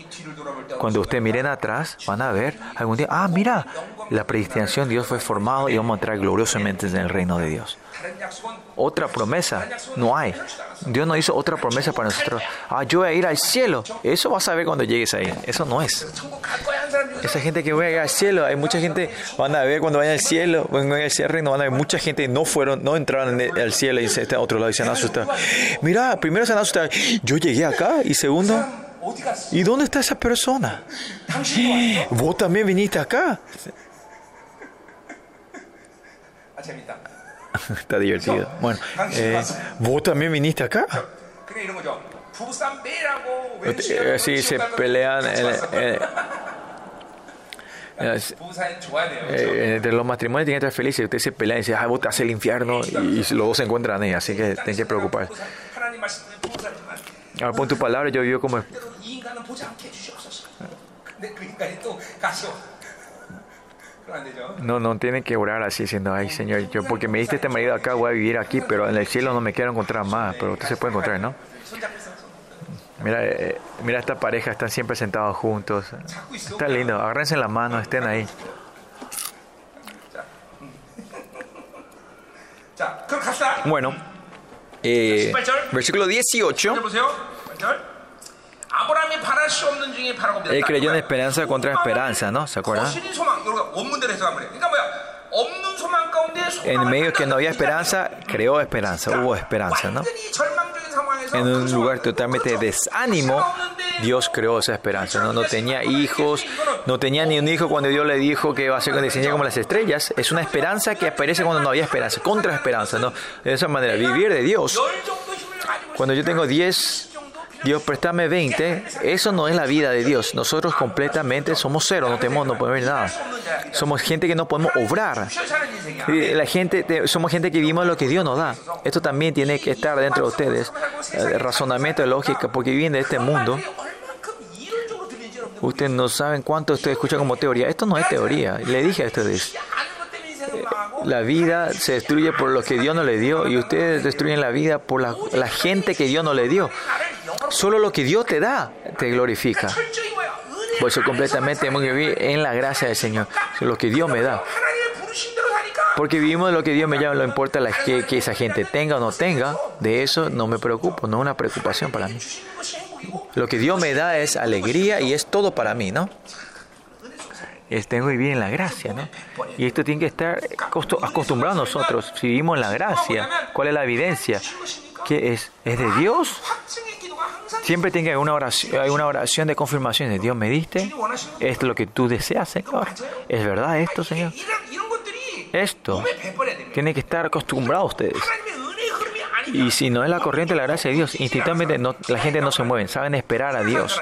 cuando ustedes miren atrás, van a ver algún día, ah, mira, la predestinación Dios fue formado y vamos a entrar gloriosamente en el reino de Dios. Otra promesa no hay. Dios no hizo otra promesa para nosotros. Ah, yo voy a ir al cielo. Eso vas a ver cuando llegues ahí. Eso no es. Esa gente que voy a ir al cielo, hay mucha gente, van a ver cuando vayan al cielo, van a ir al reino, van a ver mucha gente no fueron, no entraron al cielo y se está a otro lado y se han asustado. Mira, primero se han asustado. Yo llegué acá y segundo, ¿y dónde está esa persona? Vos también viniste acá. Está divertido. Bueno, eh, ¿vos también viniste acá? Sí, se pelean en, entre los matrimonios tienen que estar felices. Ustedes se pelean y dicen, ah, vos te haces el infierno. Y, y los dos se encuentran ahí, así que tienen que preocuparse. Ahora pon tu palabra, yo vivo como. No, no tienen que orar así, diciendo, ay Señor, yo porque me diste este marido acá voy a vivir aquí, pero en el cielo no me quiero encontrar más, pero usted se puede encontrar, ¿no? Mira, eh, mira esta pareja, están siempre sentados juntos. Está lindo, agárrense las manos, estén ahí. Bueno, eh, versículo 18. Él creyó en esperanza contra esperanza, ¿no? ¿Se acuerdan? En medio que no había esperanza, creó esperanza, hubo esperanza, ¿no? En un lugar totalmente desánimo, Dios creó esa esperanza, ¿no? No tenía hijos, no tenía ni un hijo cuando Dios le dijo que va a ser descendencia como las estrellas. Es una esperanza que aparece cuando no había esperanza, contra esperanza, ¿no? De esa manera, vivir de Dios. Cuando yo tengo 10 Dios, préstame 20. Eso no es la vida de Dios. Nosotros completamente somos cero, no tenemos, no podemos ver nada. Somos gente que no podemos obrar. La gente, somos gente que vivimos lo que Dios nos da. Esto también tiene que estar dentro de ustedes. Eh, El razonamiento, lógica, porque viven de este mundo. Ustedes no saben cuánto ustedes escuchan como teoría. Esto no es teoría. Le dije a ustedes. La vida se destruye por lo que Dios no le dio y ustedes destruyen la vida por la, la gente que Dios no le dio. Solo lo que Dios te da te glorifica. Por eso completamente hemos que vivir en la gracia del Señor, lo que Dios me da. Porque vivimos de lo que Dios me llama, no importa la, que, que esa gente tenga o no tenga, de eso no me preocupo, no es una preocupación para mí. Lo que Dios me da es alegría y es todo para mí, ¿no? estén hoy bien en la gracia, ¿no? Y esto tiene que estar acostumbrado a nosotros. Si vivimos en la gracia, ¿cuál es la evidencia? que es? ¿Es de Dios? Siempre tiene que haber una oración, hay una oración de confirmación de Dios me diste, esto es lo que tú deseas, Señor. ¿Es verdad esto, Señor? Esto tiene que estar acostumbrado a ustedes. Y si no es la corriente de la gracia de Dios, instintivamente no, la gente no se mueve, saben esperar a Dios.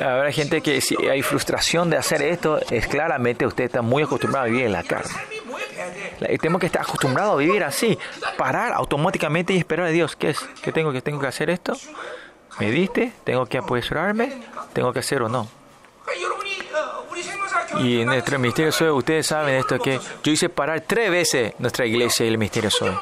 Habrá gente que si hay frustración de hacer esto, es claramente usted está muy acostumbrado a vivir en la carne. Tenemos que estar acostumbrados a vivir así, parar automáticamente y esperar a Dios. ¿Qué es? ¿Qué tengo que tengo que hacer esto? ¿Me diste? ¿Tengo que apresurarme? ¿Tengo que hacer o no? Y en nuestro Misterio Soy, ustedes saben esto, que yo hice parar tres veces nuestra iglesia y el Misterio Soy.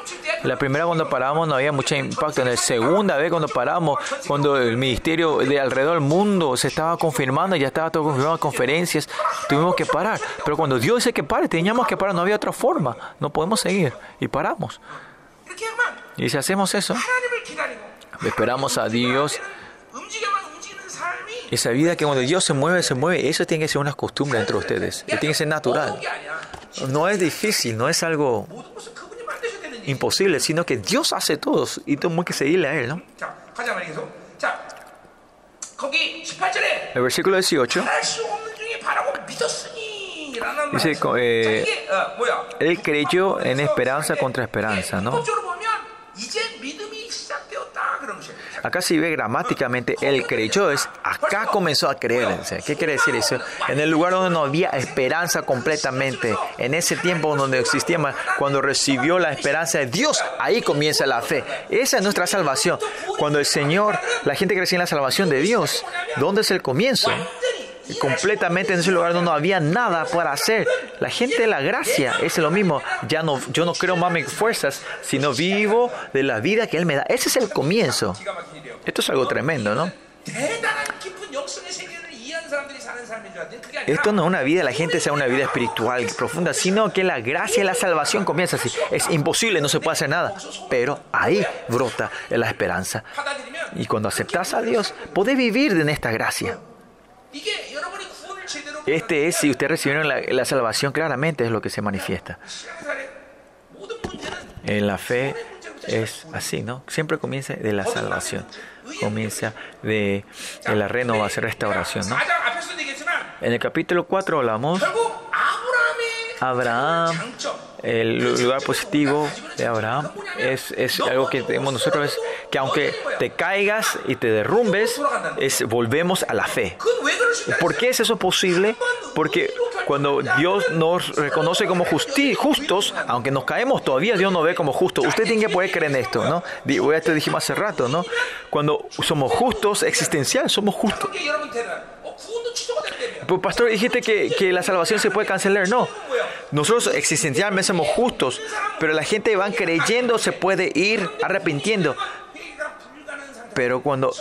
La primera cuando paramos no había mucho impacto, en la segunda vez cuando paramos, cuando el ministerio de alrededor del mundo se estaba confirmando, ya estaba todo confirmado, conferencias, tuvimos que parar. Pero cuando Dios dice que pare, teníamos que parar, no había otra forma, no podemos seguir y paramos. Y si hacemos eso, esperamos a Dios esa vida que cuando Dios se mueve, se mueve. Eso tiene que ser una costumbre entre ustedes. Y tiene que ser natural. No es difícil, no es algo imposible, sino que Dios hace todo y tenemos que seguirle a Él, ¿no? El versículo 18 dice, eh, Él creyó en esperanza contra esperanza, ¿no? Acá si ve gramáticamente, Él creyó, es acá comenzó a creer. ¿Qué quiere decir eso? En el lugar donde no había esperanza completamente, en ese tiempo donde existía más, cuando recibió la esperanza de Dios, ahí comienza la fe. Esa es nuestra salvación. Cuando el Señor, la gente que recibe la salvación de Dios, ¿dónde es el comienzo? completamente en ese lugar donde no había nada para hacer. La gente de la gracia es lo mismo. Ya no, yo no creo más mis fuerzas, sino vivo de la vida que Él me da. Ese es el comienzo. Esto es algo tremendo, ¿no? Esto no es una vida, la gente sea una vida espiritual profunda, sino que la gracia y la salvación comienza así. Es imposible, no se puede hacer nada, pero ahí brota la esperanza. Y cuando aceptas a Dios, podés vivir en esta gracia. Este es, si ustedes recibieron la, salvación, claramente es lo que se manifiesta. En la fe es así, ¿no? Siempre comienza de la salvación, comienza de, de la renovación, restauración, ¿no? En el capítulo 4 hablamos, Abraham el lugar positivo de Abraham es, es algo que tenemos nosotros, es que aunque te caigas y te derrumbes, es, volvemos a la fe. ¿Por qué es eso posible? Porque cuando Dios nos reconoce como justi justos, aunque nos caemos, todavía Dios nos ve como justos. Usted tiene que poder creer en esto, ¿no? Ya te dijimos hace rato, ¿no? Cuando somos justos, existencial, somos justos. Pero pastor, dijiste que, que, la salvación se puede cancelar. No. Nosotros existencialmente somos justos, pero la gente va creyendo, se puede ir arrepintiendo. Pero cuando,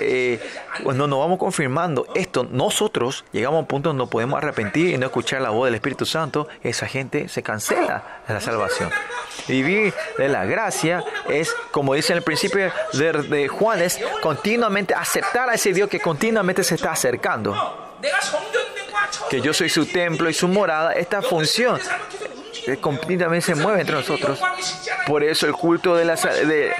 eh, nos vamos confirmando esto, nosotros llegamos a un punto donde no podemos arrepentir y no escuchar la voz del Espíritu Santo, esa gente se cancela la salvación. Vivir de la gracia es, como dice en el principio de, de Juan, es continuamente aceptar a ese Dios que continuamente se está acercando. Que yo soy su templo y su morada, esta función completamente se mueve entre nosotros. Por eso el culto de la, de,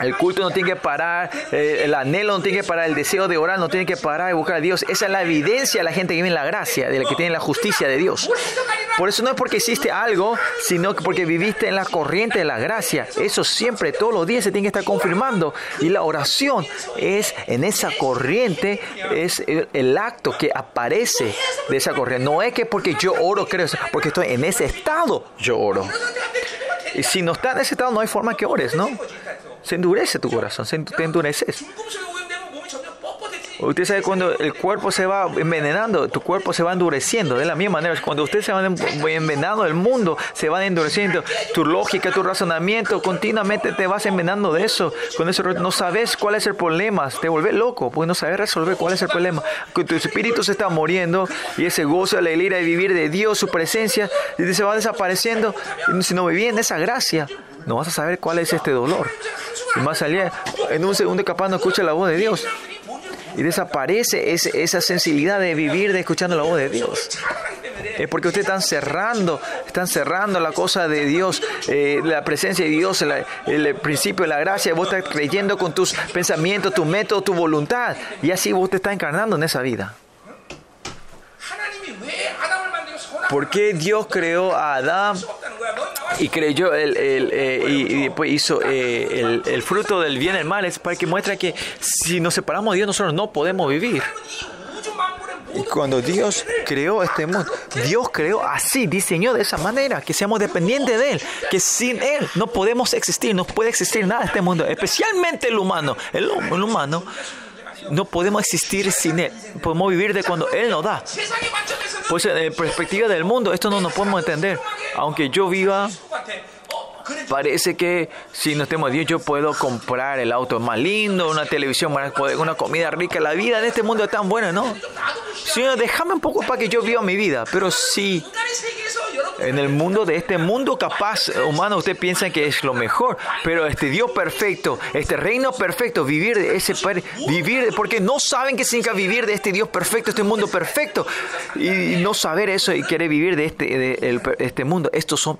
el culto no tiene que parar, eh, el anhelo no tiene que parar, el deseo de orar no tiene que parar de buscar a Dios. Esa es la evidencia de la gente que vive en la gracia, de la que tiene la justicia de Dios. Por eso no es porque hiciste algo, sino porque viviste en la corriente de la gracia. Eso siempre, todos los días se tiene que estar confirmando. Y la oración es en esa corriente, es el, el acto que aparece de esa corriente. No es que porque yo oro, creo, porque estoy en ese estado, yo oro. Y si no está en ese estado, no hay forma que ores, ¿no? se endurece tu corazón, se, te endureces. Usted sabe cuando el cuerpo se va envenenando, tu cuerpo se va endureciendo. De la misma manera, cuando usted se va envenenando, el mundo se va endureciendo. Tu lógica, tu razonamiento, continuamente te vas envenenando de eso. Con eso no sabes cuál es el problema. Te vuelves loco porque no sabes resolver cuál es el problema. Que tu espíritu se está muriendo y ese gozo, la alegría de vivir de Dios, su presencia, se va desapareciendo. Si no vivían esa gracia no vas a saber cuál es este dolor. Y más allá, en un segundo capaz no escucha la voz de Dios. Y desaparece esa sensibilidad de vivir de escuchando la voz de Dios. Es porque ustedes están cerrando, están cerrando la cosa de Dios, eh, la presencia de Dios, el principio de la gracia. Vos estás creyendo con tus pensamientos, tu método, tu voluntad. Y así vos te estás encarnando en esa vida. ¿Por qué Dios creó a Adán y creyó el, el, eh, y, y, después hizo eh, el, el, fruto del bien y el mal es para que muestra que si nos separamos de Dios nosotros no podemos vivir. Y cuando Dios creó este mundo, Dios creó así, diseñó de esa manera, que seamos dependientes de Él, que sin Él no podemos existir, no puede existir nada en este mundo, especialmente el humano. el, el humano no podemos existir sin Él. Podemos vivir de cuando Él nos da. Pues en perspectiva del mundo, esto no nos podemos entender. Aunque yo viva Parece que si no temo Dios yo puedo comprar el auto más lindo, una televisión más, una comida rica. La vida en este mundo es tan buena, ¿no? Señor, déjame un poco para que yo viva mi vida. Pero si en el mundo de este mundo capaz humano usted piensa que es lo mejor, pero este Dios perfecto, este reino perfecto, vivir de ese vivir porque no saben qué significa vivir de este Dios perfecto, este mundo perfecto y no saber eso y querer vivir de este de este mundo. Estos son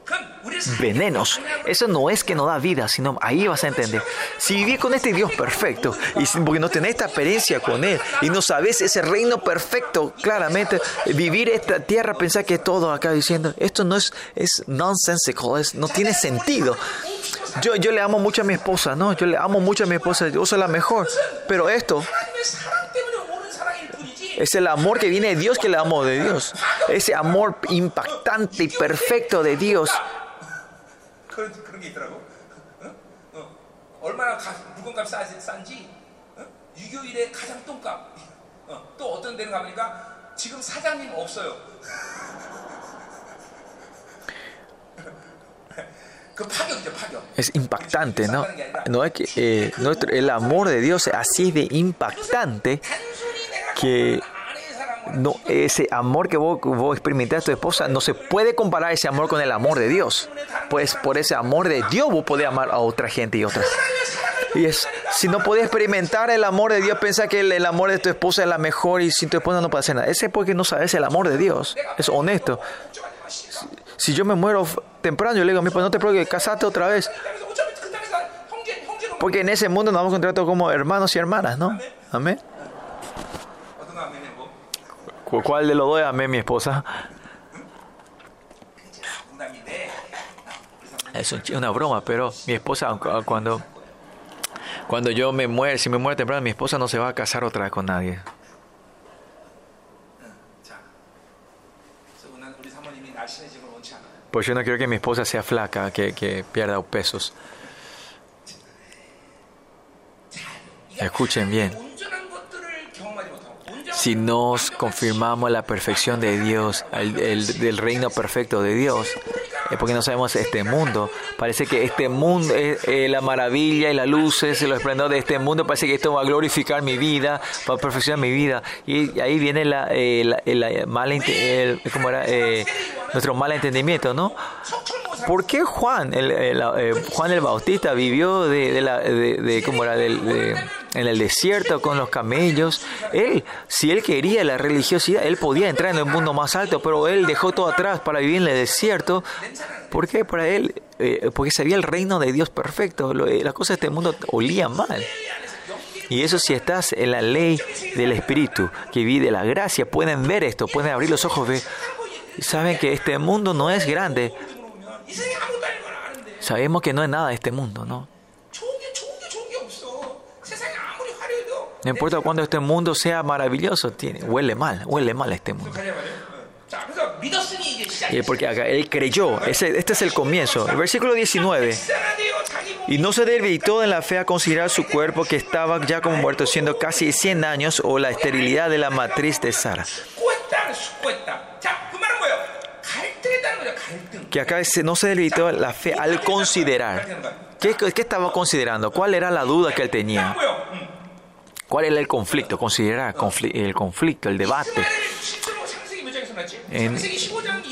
venenos. Eso no es que no da vida, sino ahí vas a entender. Si vivís con este Dios perfecto, y porque no tenés esta experiencia con Él, y no sabés ese reino perfecto, claramente, vivir esta tierra, pensar que todo acá diciendo, esto no es, es nonsensical, es, no tiene sentido. Yo, yo le amo mucho a mi esposa, ¿no? Yo le amo mucho a mi esposa, yo soy la mejor, pero esto... Es el amor que viene de Dios que le amo de Dios. Ese amor impactante y perfecto de Dios 그런 그런 게 있더라고. 어? 어. 얼마나 가, 물건값 싸, 싼지 어? 6.25일에 가장 똥값. 어. 또 어떤 데는 가보니까 지금 사장님 없어요. 그 es impactante, ¿no? No es que eh, nuestro- el amor de Dios así de impactante que no, ese amor que vos, vos experimentás a tu esposa, no se puede comparar ese amor con el amor de Dios. Pues por ese amor de Dios vos podés amar a otra gente y otra. Y es, si no podés experimentar el amor de Dios, piensa que el, amor de tu esposa es la mejor y sin tu esposa no puede hacer nada. Ese es porque no sabes el amor de Dios. Es honesto. Si, yo me muero temprano, yo le digo a mi esposa, no te preocupes, casate otra vez. Porque en ese mundo nos vamos a encontrar todos como hermanos y hermanas, ¿no? Amén. ¿Cuál de los dos amé mi esposa? Es una broma, pero mi esposa, ah, cuando, cuando yo me muero, si me muero temprano, mi esposa no se va a casar otra vez con nadie. Pues yo no quiero que mi esposa sea flaca, que, que pierda pesos. Escuchen bien si nos confirmamos la perfección de Dios, el, del reino perfecto de Dios, es porque no sabemos este mundo. Parece que este mundo, eh, la maravilla y las luces y los esplendor de este mundo, parece que esto va a glorificar mi vida, va a perfeccionar mi vida. Y ahí viene la, eh, la, eh, el, ¿cómo era? Eh, nuestro mal entendimiento, ¿no? ¿Por qué Juan, el, eh, Juan el Bautista vivió de, de la, de, ¿cómo era? del de, en el desierto con los camellos. Él, si él quería la religiosidad, él podía entrar en el mundo más alto, pero él dejó todo atrás para vivir en el desierto. ¿Por qué? Para él, eh, porque sabía el reino de Dios perfecto. Eh, las cosas de este mundo olía mal. Y eso si estás en la ley del Espíritu, que vive la gracia, pueden ver esto, pueden abrir los ojos, ver. saben que este mundo no es grande. Sabemos que no es nada este mundo, ¿no? No importa cuánto este mundo sea maravilloso, huele mal, huele mal este mundo. Y porque acá él creyó, este es el comienzo. El versículo 19. Y no se debilitó en la fe a considerar su cuerpo que estaba ya como muerto, siendo casi 100 años, o la esterilidad de la matriz de Sara. Que acá no se debilitó la fe al considerar. ¿Qué, qué estaba considerando? ¿Cuál era la duda que él tenía? ¿Cuál era el conflicto? Considera el conflicto, el debate. En,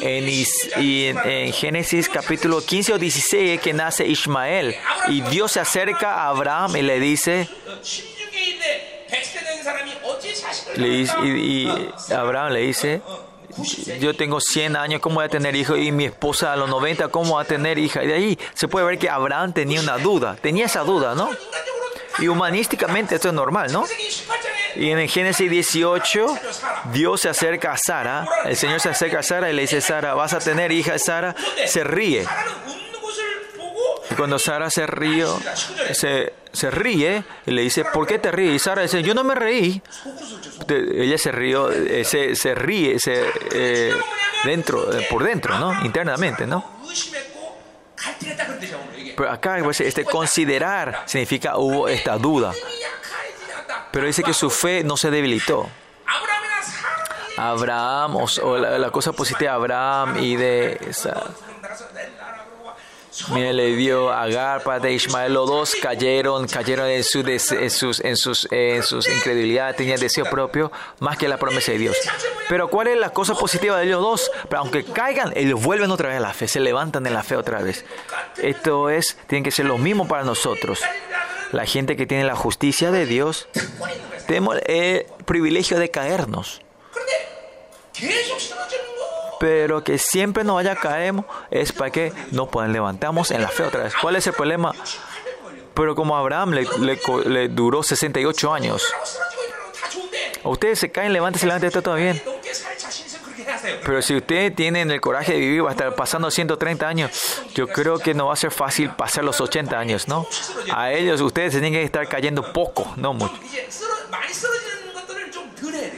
en, Génesis capítulo 15 o 16 que nace Ismael y Dios se acerca a Abraham y le dice, le, y, y Abraham le dice, yo tengo 100 años, ¿cómo voy a tener hijos? Y mi esposa a los 90, ¿cómo va a tener hija? Y de ahí se puede ver que Abraham tenía una duda, tenía esa duda, ¿no? Y humanísticamente esto es normal, ¿no? Y en Génesis 18, Dios se acerca a Sara, el Señor se acerca a Sara y le dice, Sara, vas a tener hija. Sara se ríe. Y cuando Sara se ríe, se, se ríe y le dice, ¿por qué te ríes? Y Sara dice, yo no me reí. Ella se rió, eh, se, se, ríe se, eh, dentro, eh, por dentro, ¿no? Internamente, ¿no? Pero acá este considerar significa hubo esta duda. Pero dice que su fe no se debilitó. Abraham, o, la, la cosa positiva de Abraham y de... Esa, Mire, le dio a Garpa de Ismael. Los dos cayeron, cayeron en, su en sus, en sus, en sus incredulidad, tenían deseo propio más que la promesa de Dios. Pero ¿cuál es la cosa positiva de ellos dos? Pero aunque caigan, ellos vuelven otra vez a la fe, se levantan en la fe otra vez. Esto es, tiene que ser lo mismo para nosotros. La gente que tiene la justicia de Dios, tenemos el privilegio de caernos pero que siempre nos vaya caemos es para que nos puedan levantamos en la fe otra vez. ¿Cuál es el problema? Pero como a Abraham le, le, le, duró 68 años, ustedes se caen, levántense, levántense, todo bien. Pero si ustedes tienen el coraje de vivir hasta pasando 130 años, yo creo que no va a ser fácil pasar los 80 años, ¿no? A ellos ustedes tienen que estar cayendo poco, no mucho.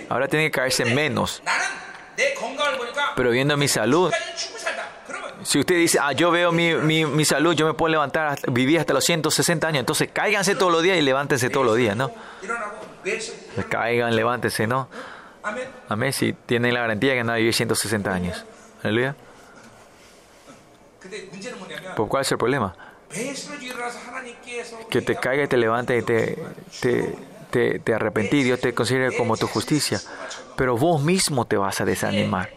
Ahora tienen que caerse menos. Pero viendo mi salud, si usted dice, ah, yo veo mi, mi, mi salud, yo me puedo levantar, hasta, vivir hasta los 160 años, entonces cáiganse todos los días y levántense todos los días, ¿no? Caigan, levántense, ¿no? Amén, si tienen la garantía que van a vivir 160 años. Aleluya. ¿Por cuál es el problema? Que te caiga y te levantes y te, te, te, te Dios te considere como tu justicia pero vos mismo te vas a desanimar.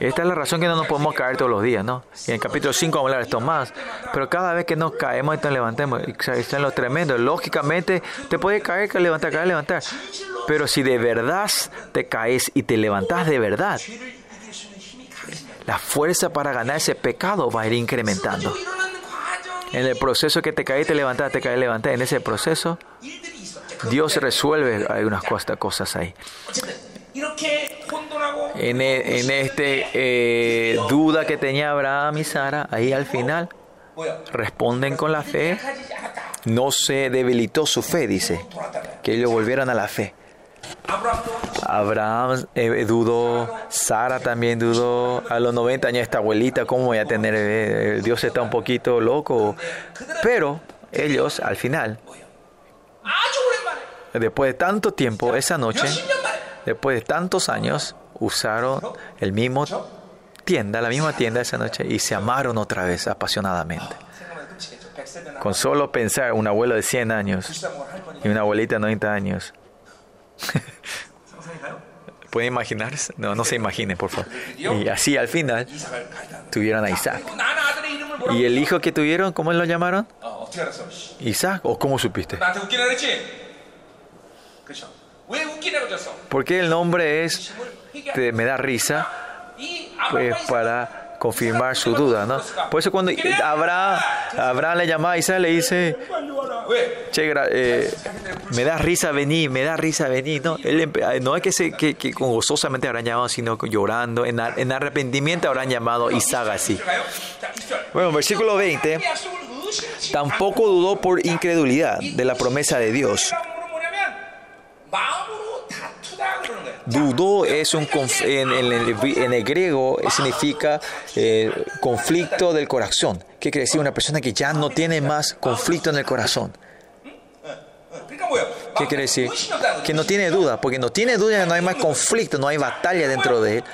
Esta es la razón que no nos podemos caer todos los días, ¿no? Y en el capítulo 5 vamos a hablar de esto más. Pero cada vez que nos caemos y nos levantemos, está en lo tremendo. Lógicamente, te puede caer, levantar, caer, levantar. Pero si de verdad te caes y te levantas de verdad, la fuerza para ganar ese pecado va a ir incrementando. En el proceso que te caes, te levantas, te caes, levantas, en ese proceso Dios resuelve algunas cosas ahí. En, e, en este eh, duda que tenía Abraham y Sara, ahí al final responden con la fe. No se debilitó su fe, dice, que ellos volvieran a la fe. Abraham eh, dudó, Sara también dudó. A los 90 años esta abuelita, ¿cómo voy a tener? Eh, Dios está un poquito loco. Pero ellos al final después de tanto tiempo, esa noche, después de tantos años, usaron el mismo tienda, la misma tienda esa noche y se amaron otra vez apasionadamente. Con solo pensar, un abuelo de 100 años y una abuelita de 90 años. ¿Pueden imaginarse? No, no se imaginen, por favor. Y así al final tuvieron a Isaac. ¿Y el hijo que tuvieron, cómo lo llamaron? Isaac, ¿o cómo supiste? ¿Por qué el nombre es me da risa? Pues para confirmar su duda, ¿no? Por eso cuando Abraham, Abraham le llama a Isaac le dice, che, eh, me da risa venir, me da risa venir, ¿no? Él, eh, es que, se, que, que gozosamente habrán llamado, sino llorando, en, en arrepentimiento habrán llamado Isaac así. Bueno, versículo 20, tampoco dudó por incredulidad de la promesa de Dios Dudó es un en, en, el, griego significa eh, conflicto del corazón. ¿Qué quiere decir una persona que ya no tiene más conflicto en el corazón? ¿Qué quiere decir? Que no tiene duda, porque no tiene duda, no hay más conflicto, no hay batalla dentro de él.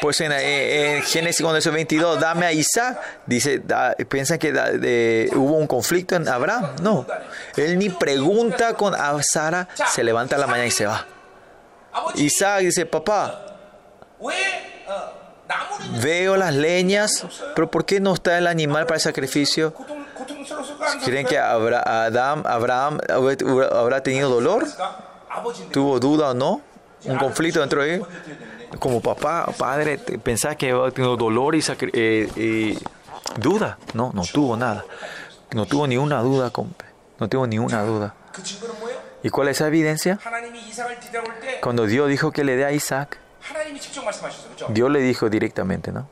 Pues eh, en, Génesis cuando dice 22, dame a Isaac, dice, da, piensan que hubo un conflicto en Abraham. No, él ni pregunta con a Sara, se levanta la mañana y se va. Isaac dice, papá, veo las leñas, pero ¿por qué no está el animal para el sacrificio? ¿Creen que Abraham habrá tenido dolor? ¿Tuvo duda o no? ¿Un conflicto dentro de él? como papá, padre, pensás que había tenido dolor y eh, eh, duda. No, no tuvo nada. No tuvo ni una duda, compa. No tuvo ni una duda. ¿Y cuál es esa evidencia? Cuando Dios dijo que le dé a Isaac, Dios le dijo directamente, ¿no?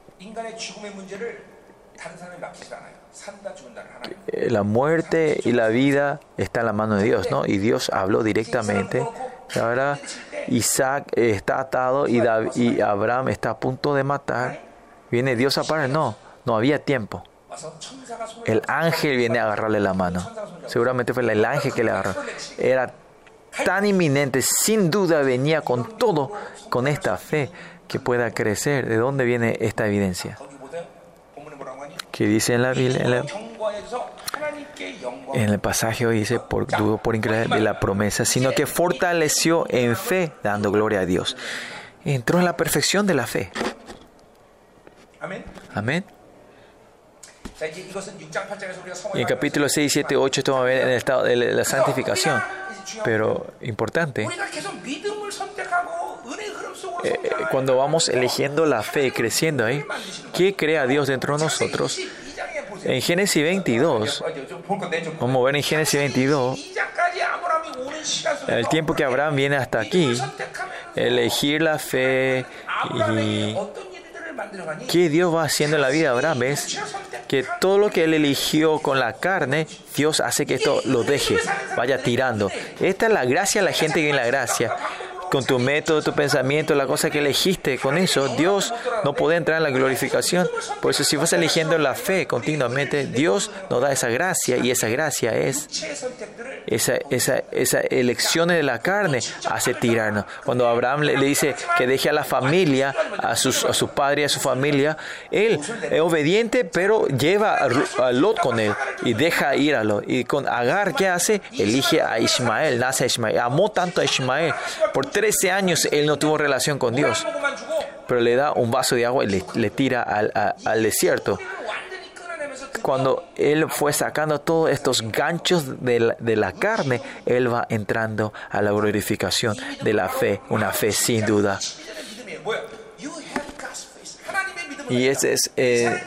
La muerte y la vida está en la mano de Dios, ¿no? Y Dios habló directamente Ahora Isaac está atado y, Abraham está a punto de matar. Viene Dios a parar. No, no había tiempo. El ángel viene a agarrarle la mano. Seguramente fue el ángel que le agarró. Era tan inminente, sin duda venía con todo, con esta fe que pueda crecer. ¿De dónde viene esta evidencia? Que dice en la Biblia, en el pasaje hoy dice, por dudo por increíble la promesa, sino que fortaleció en fe, dando gloria a Dios. Entró en la perfección de la fe. Amén. Amén. Y en capítulo 6, 7, 8 estamos ver en el estado de la santificación. Pero importante, eh, cuando vamos eligiendo la fe, creciendo ahí, ¿qué crea Dios dentro de nosotros? En Génesis 22, vamos a ver en Génesis 22, el tiempo que Abraham viene hasta aquí, elegir la fe y que Dios va haciendo en la vida de Abraham es que todo lo que él eligió con la carne, Dios hace que esto lo deje, vaya tirando. Esta es la gracia de la gente que viene la gracia con tu método, tu pensamiento, la cosa que elegiste, con eso Dios no puede entrar en la glorificación. Por eso si vas eligiendo la fe continuamente, Dios nos da esa gracia y esa gracia es esa, esa, esa elecciones de la carne hace tirarnos. Cuando Abraham le, dice que deje a la familia, a, sus, a su padre y a su familia, él es obediente pero lleva a, Lot con él y deja ir a Lot. Y con Agar, ¿qué hace? Elige a Ismael, nace a Ismael. Amó tanto a Ismael. Por 13 años él no tuvo relación con Dios, pero le da un vaso de agua y le, tira al, desierto cuando Él fue sacando todos estos ganchos de la, carne, Él va entrando a la glorificación de la fe, una fe sin duda. Y ese es eh,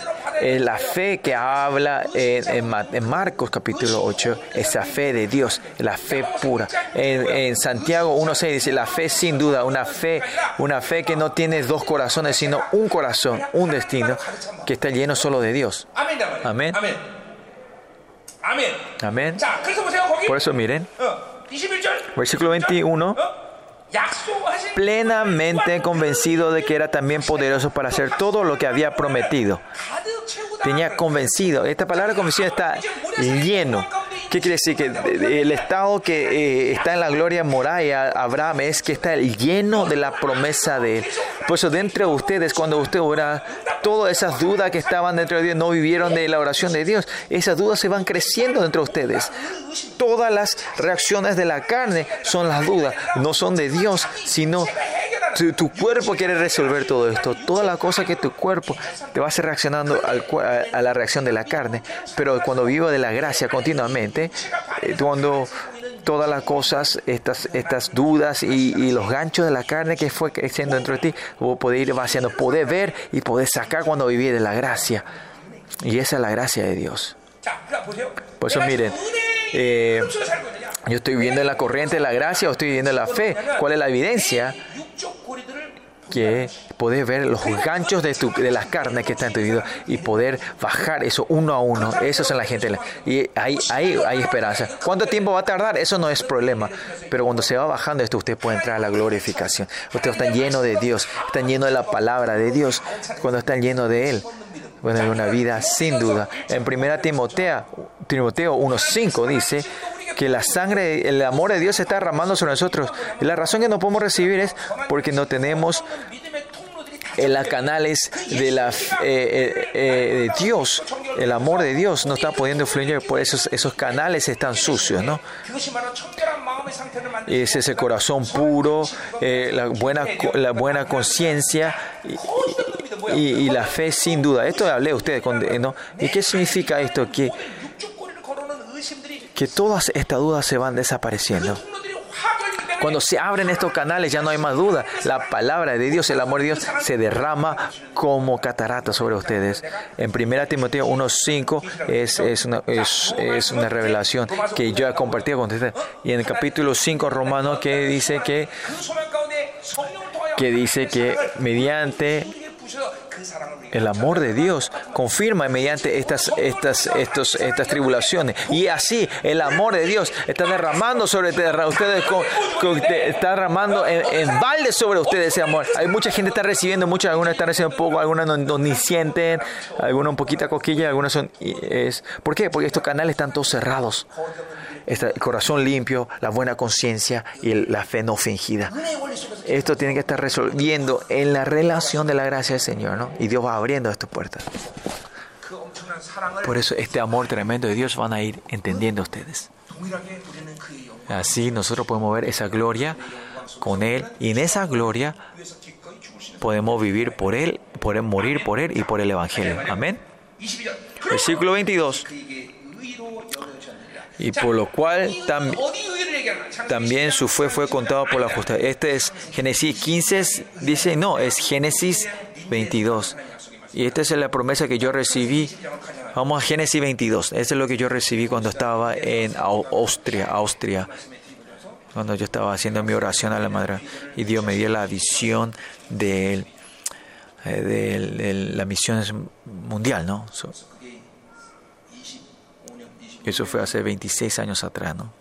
eh, la fe que habla en, Marcos capítulo 8, esa fe de Dios, la fe pura. En, en Santiago 1.6 dice, la fe sin duda, una fe, una fe que no tiene dos corazones, sino un corazón, un destino, que está lleno solo de Dios. Amén. Amén. Por eso miren, versículo 21 plenamente convencido de que era también poderoso para hacer todo lo que había prometido tenía convencido. Esta palabra convencido está lleno. ¿Qué quiere decir? Que el estado que eh, está en la gloria moraya, Abraham, es que está lleno de la promesa de él. Por eso dentro de ustedes, cuando usted ora, todas esas dudas que estaban dentro de Dios, no vivieron de la oración de Dios. Esas dudas se van creciendo dentro de ustedes. Todas las reacciones de la carne son las dudas, no son de Dios, sino tu, cuerpo quiere resolver todo esto. Toda la cosa que tu cuerpo te va a hacer reaccionando a, la reacción de la carne. Pero cuando viva de la gracia continuamente, eh, cuando todas las cosas, estas, estas dudas y, los ganchos de la carne que fue creciendo dentro de ti, vos podés ir vaciando, podés ver y podés sacar cuando vivís de la gracia. Y esa es la gracia de Dios. Por eso miren, eh, yo estoy viviendo en la corriente de la gracia o estoy viviendo en la fe. ¿Cuál es la evidencia? que poder ver los ganchos de, tu, de la carne que está en tu vida y poder bajar eso uno a uno. Eso es en la gente. Y ahí, ahí hay esperanza. ¿Cuánto tiempo va a tardar? Eso no es problema. Pero cuando se va bajando esto, usted puede entrar a la glorificación. Ustedes están llenos de Dios, están llenos de la palabra de Dios. Cuando están llenos de Él, bueno, es una vida sin duda. En primera Timoteo, Timoteo 1.5 dice, que la sangre, el amor de Dios se está derramando sobre nosotros. La razón que no podemos recibir es porque no tenemos en las canales de, la, eh, eh, eh, de Dios, el amor de Dios no está pudiendo fluir, por eso esos canales están sucios, ¿no? Ese es el corazón puro, eh, la buena, la buena conciencia y, la fe sin duda. Esto hablé a ustedes, ¿no? ¿Y qué significa esto? Que que todas estas dudas se van desapareciendo. Cuando se abren estos canales ya no hay más duda. La palabra de Dios, el amor de Dios se derrama como catarata sobre ustedes. En 1 Timoteo 1.5 es, es, una, revelación que yo he compartido con ustedes. Y en el capítulo 5 romano que dice que, que dice que mediante el amor de Dios confirma mediante estas, estas, estos, estas tribulaciones. Y así el amor de Dios está derramando sobre ustedes, con, está derramando en, en, balde sobre ustedes ese amor. Hay mucha gente que está recibiendo, muchas, algunas están recibiendo poco, algunas no, no ni sienten, algunas un poquita coquilla, algunas son... Es, ¿Por qué? Porque estos canales están todos cerrados el corazón limpio, la buena conciencia y la fe no fingida. Esto tiene que estar resolviendo en la relación de la gracia del Señor, ¿no? Y Dios va abriendo estas puertas. Por eso este amor tremendo de Dios van a ir entendiendo ustedes. Así nosotros podemos ver esa gloria con Él y en esa gloria podemos vivir por Él, podemos morir por Él y por el Evangelio. Amén. Versículo 22 y por lo cual tam, también su fe fue contado por la justicia. Este es Génesis 15, dice, no, es Génesis 22. Y esta es la promesa que yo recibí. Vamos a Génesis 22. Este es lo que yo recibí cuando estaba en Austria, Austria. Cuando yo estaba haciendo mi oración a la madre. Y Dios me dio la visión de, eh, de, de, la misión mundial, ¿no? So, eso fue hace 26 años atrás, ¿no?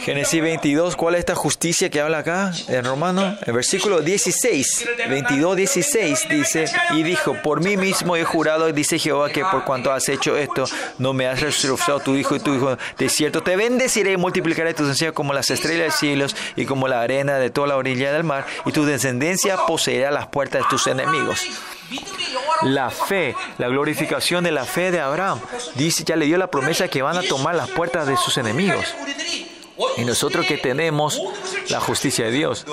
Génesis 22, ¿cuál es esta justicia que habla acá en Romano? El versículo 16, 22, 16 dice, y dijo, por mí mismo he jurado, dice Jehová, que por cuanto has hecho esto, no me has rehusado tu hijo y tu hijo. De cierto, te bendeciré y multiplicaré tus encías como las estrellas de cielos y como la arena de toda la orilla del mar, y tu descendencia poseerá las puertas de tus enemigos. La fe, la glorificación de la fe de Abraham, dice, ya le dio la promesa que van a tomar las puertas de sus enemigos. Y nosotros que tenemos la justicia de Dios,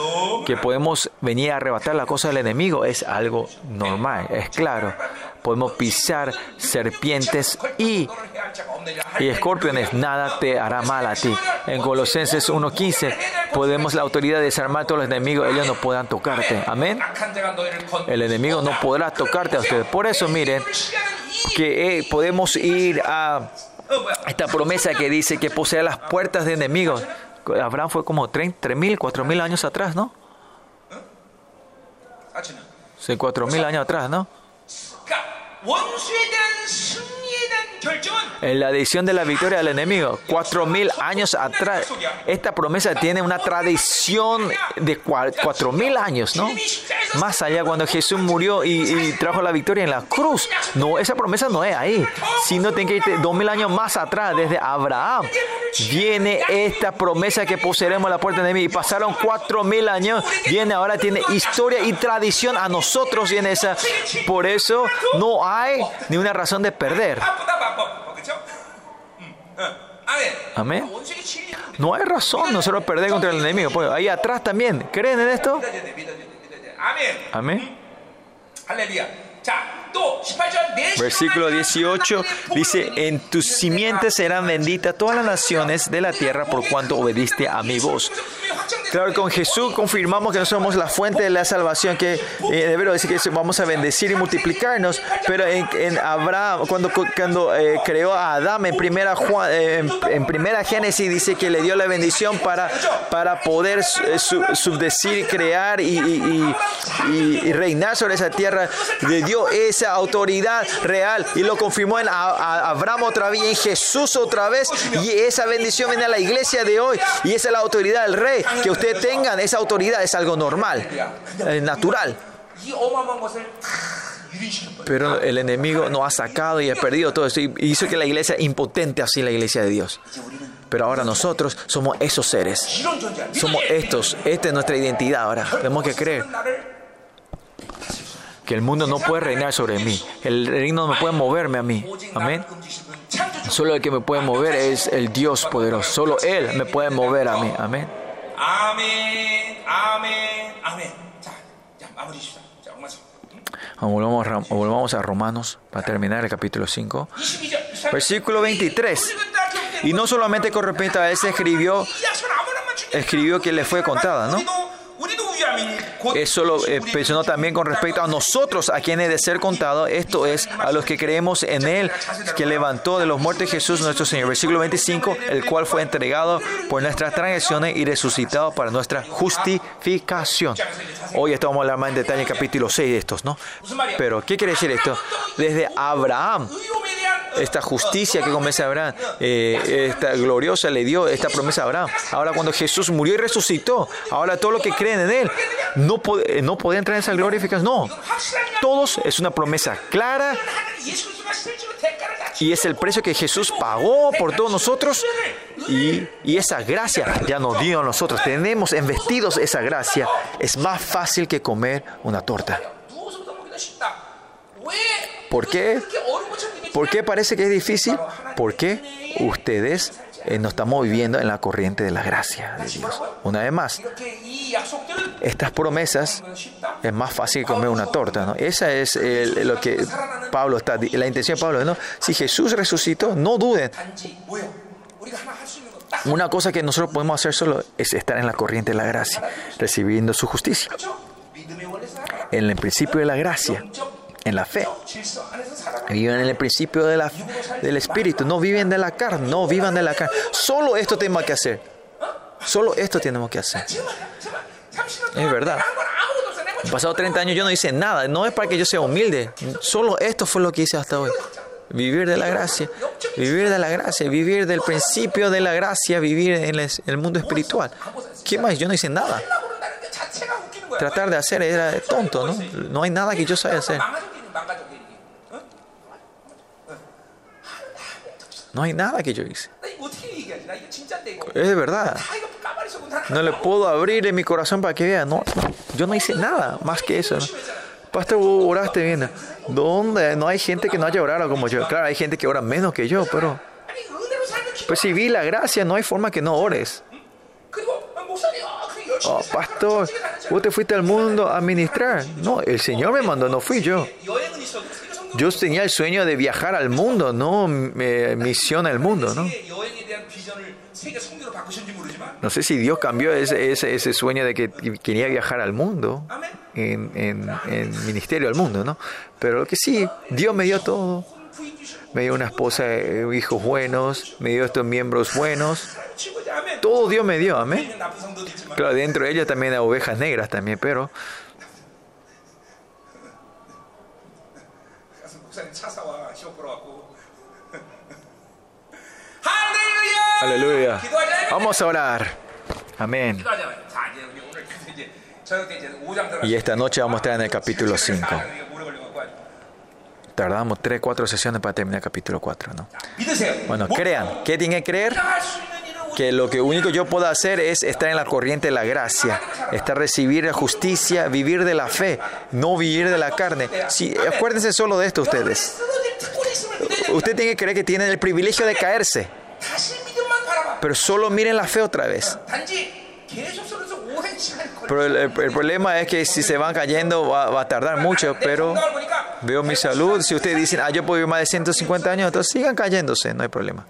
que podemos venir a arrebatar la cosa del enemigo, es algo normal, es claro. Podemos pisar serpientes y y escorpiones, nada te hará mal a ti. En Colosenses 1.15 podemos la autoridad de desarmar a todos los enemigos, ellos no puedan tocarte. Amén. El enemigo no podrá tocarte a ustedes. Por eso miren que eh, podemos ir a esta promesa que dice que posee las puertas de enemigos. Abraham fue como 3.000, 4.000 años atrás, ¿no? Sí, 4.000 años atrás, ¿no? En la decisión de la victoria del enemigo, 4.000 años atrás. Esta promesa tiene una tradición de cua- 4.000 años, ¿no? Más allá, cuando Jesús murió y, y trajo la victoria en la cruz. No, esa promesa no es ahí, sino tiene que irte 2.000 años más atrás, desde Abraham. Viene esta promesa que poseeremos la puerta del enemigo. Y pasaron 4.000 años, viene ahora, tiene historia y tradición a nosotros, viene esa. Por eso no hay ni una razón de perder. Amén. No hay razón no nosotros perder contra el enemigo. Pues ahí atrás también. ¿Creen en esto? Amén. Amén. Versículo 18 dice, en tus simientes serán benditas todas las naciones de la tierra por cuanto obediste a mi voz. Claro, con Jesús confirmamos que no somos la fuente de la salvación, que eh, de verdad dice que vamos a bendecir y multiplicarnos, pero en, en Abraham, cuando, cuando eh, creó a Adán en primera, Juan, eh, en, en, primera Génesis, dice que le dio la bendición para, para poder su, eh, subdecir, crear y, y, y, y reinar sobre esa tierra, le dio ese esa autoridad real y lo confirmó en Abraham otra vez y Jesús otra vez. Y esa bendición viene a la iglesia de hoy y esa es la autoridad del rey. Que ustedes tengan esa autoridad es algo normal, eh, natural. Pero el enemigo nos ha sacado y ha perdido todo esto y hizo que la iglesia impotente así la iglesia de Dios. Pero ahora nosotros somos esos seres. Somos estos. Esta es nuestra identidad ahora. Tenemos que creer que el mundo no puede reinar sobre mí, el reino no me puede moverme a mí. Amén. Solo el que me puede mover es el Dios poderoso, solo Él me puede mover a mí. Amén. Amén, amén, amén. Volvamos a, Romanos para terminar el capítulo 5. Versículo 23. Y no solamente con respecto a ese escribió, escribió que le fue contada, ¿no? Eso lo eh, mencionó también con respecto a nosotros, a quienes de ser contado, esto es, a los que creemos en Él, que levantó de los muertos Jesús nuestro Señor. Versículo 25, el cual fue entregado por nuestras transgresiones y resucitado para nuestra justificación. Hoy estamos hablando más en detalle en capítulo 6 de estos, ¿no? Pero, ¿qué quiere decir esto? Desde Abraham esta justicia que comienza a Abraham, eh, esta gloriosa le dio esta promesa a Abraham. Ahora cuando Jesús murió y resucitó, ahora todo lo que creen en Él no, puede, eh, no entrar en esa glorificación. No, todos es una promesa clara y es el precio que Jesús pagó por todos nosotros y, y, esa gracia ya nos dio a nosotros. Tenemos investidos esa gracia. Es más fácil que comer una torta. ¿Por qué? ¿Por qué parece que es difícil? Porque ustedes eh, nos estamos viviendo en la corriente de la gracia de Dios. Una vez más, estas promesas es más fácil que comer una torta, ¿no? Esa es lo que Pablo está, la intención de Pablo, ¿no? Si Jesús resucitó, no duden. Una cosa que nosotros podemos hacer solo es estar en la corriente de la gracia, recibiendo su justicia. En el principio de la gracia, en la fe. Viven en el principio de la, del Espíritu, no viven de la carne, no vivan de la carne. Solo esto tenemos que hacer. Solo esto tenemos que hacer. Es verdad. Pasado 30 años yo no hice nada, no es para que yo sea humilde, solo esto fue lo que hice hasta hoy. Vivir de la gracia, vivir de la gracia, vivir del principio de la gracia, vivir en el mundo espiritual. ¿Qué más? Yo no hice nada tratar de hacer era tonto, ¿no? No hay nada que yo sabía hacer. No hay nada que yo hice. Es de verdad. No le puedo abrir en mi corazón para que vea. No, yo no hice nada más que eso. ¿no? Pastor, vos oraste bien. ¿Dónde? No hay gente que no haya orado como yo. Claro, hay gente que ora menos que yo, pero. Pues si vi la gracia, no hay forma que no ores. Oh, pastor, Vos te fuiste al mundo a ministrar. No, el Señor me mandó, no fui yo. Yo tenía el sueño de viajar al mundo, no eh, misión al mundo, ¿no? No sé si Dios cambió ese, ese, sueño de que quería viajar al mundo, en, en, en ministerio al mundo, ¿no? Pero lo que sí, Dios me dio todo me dio una esposa, eh, hijos buenos, me dio estos miembros buenos. Todo Dios me dio, amén. Claro, dentro de ella también hay ovejas negras también, pero... Aleluya. Vamos a orar. Amén. Y esta noche vamos a estar en el capítulo 5 tardábamos 3, 4 sesiones para terminar capítulo 4, ¿no? Bueno, crean, ¿qué tienen que creer? que lo que único yo puedo hacer es estar en la corriente de la gracia, estar recibir la justicia, vivir de la fe, no vivir de la carne. Si, acuérdense solo de esto ustedes. Usted tiene que creer que tienen el privilegio de caerse, pero solo miren la fe otra vez. Pero el, problema es que si se van cayendo va, va, a tardar mucho, pero veo mi salud. Si ustedes dicen, ah, yo puedo vivir más de 150 años, entonces sigan cayéndose, no hay problema.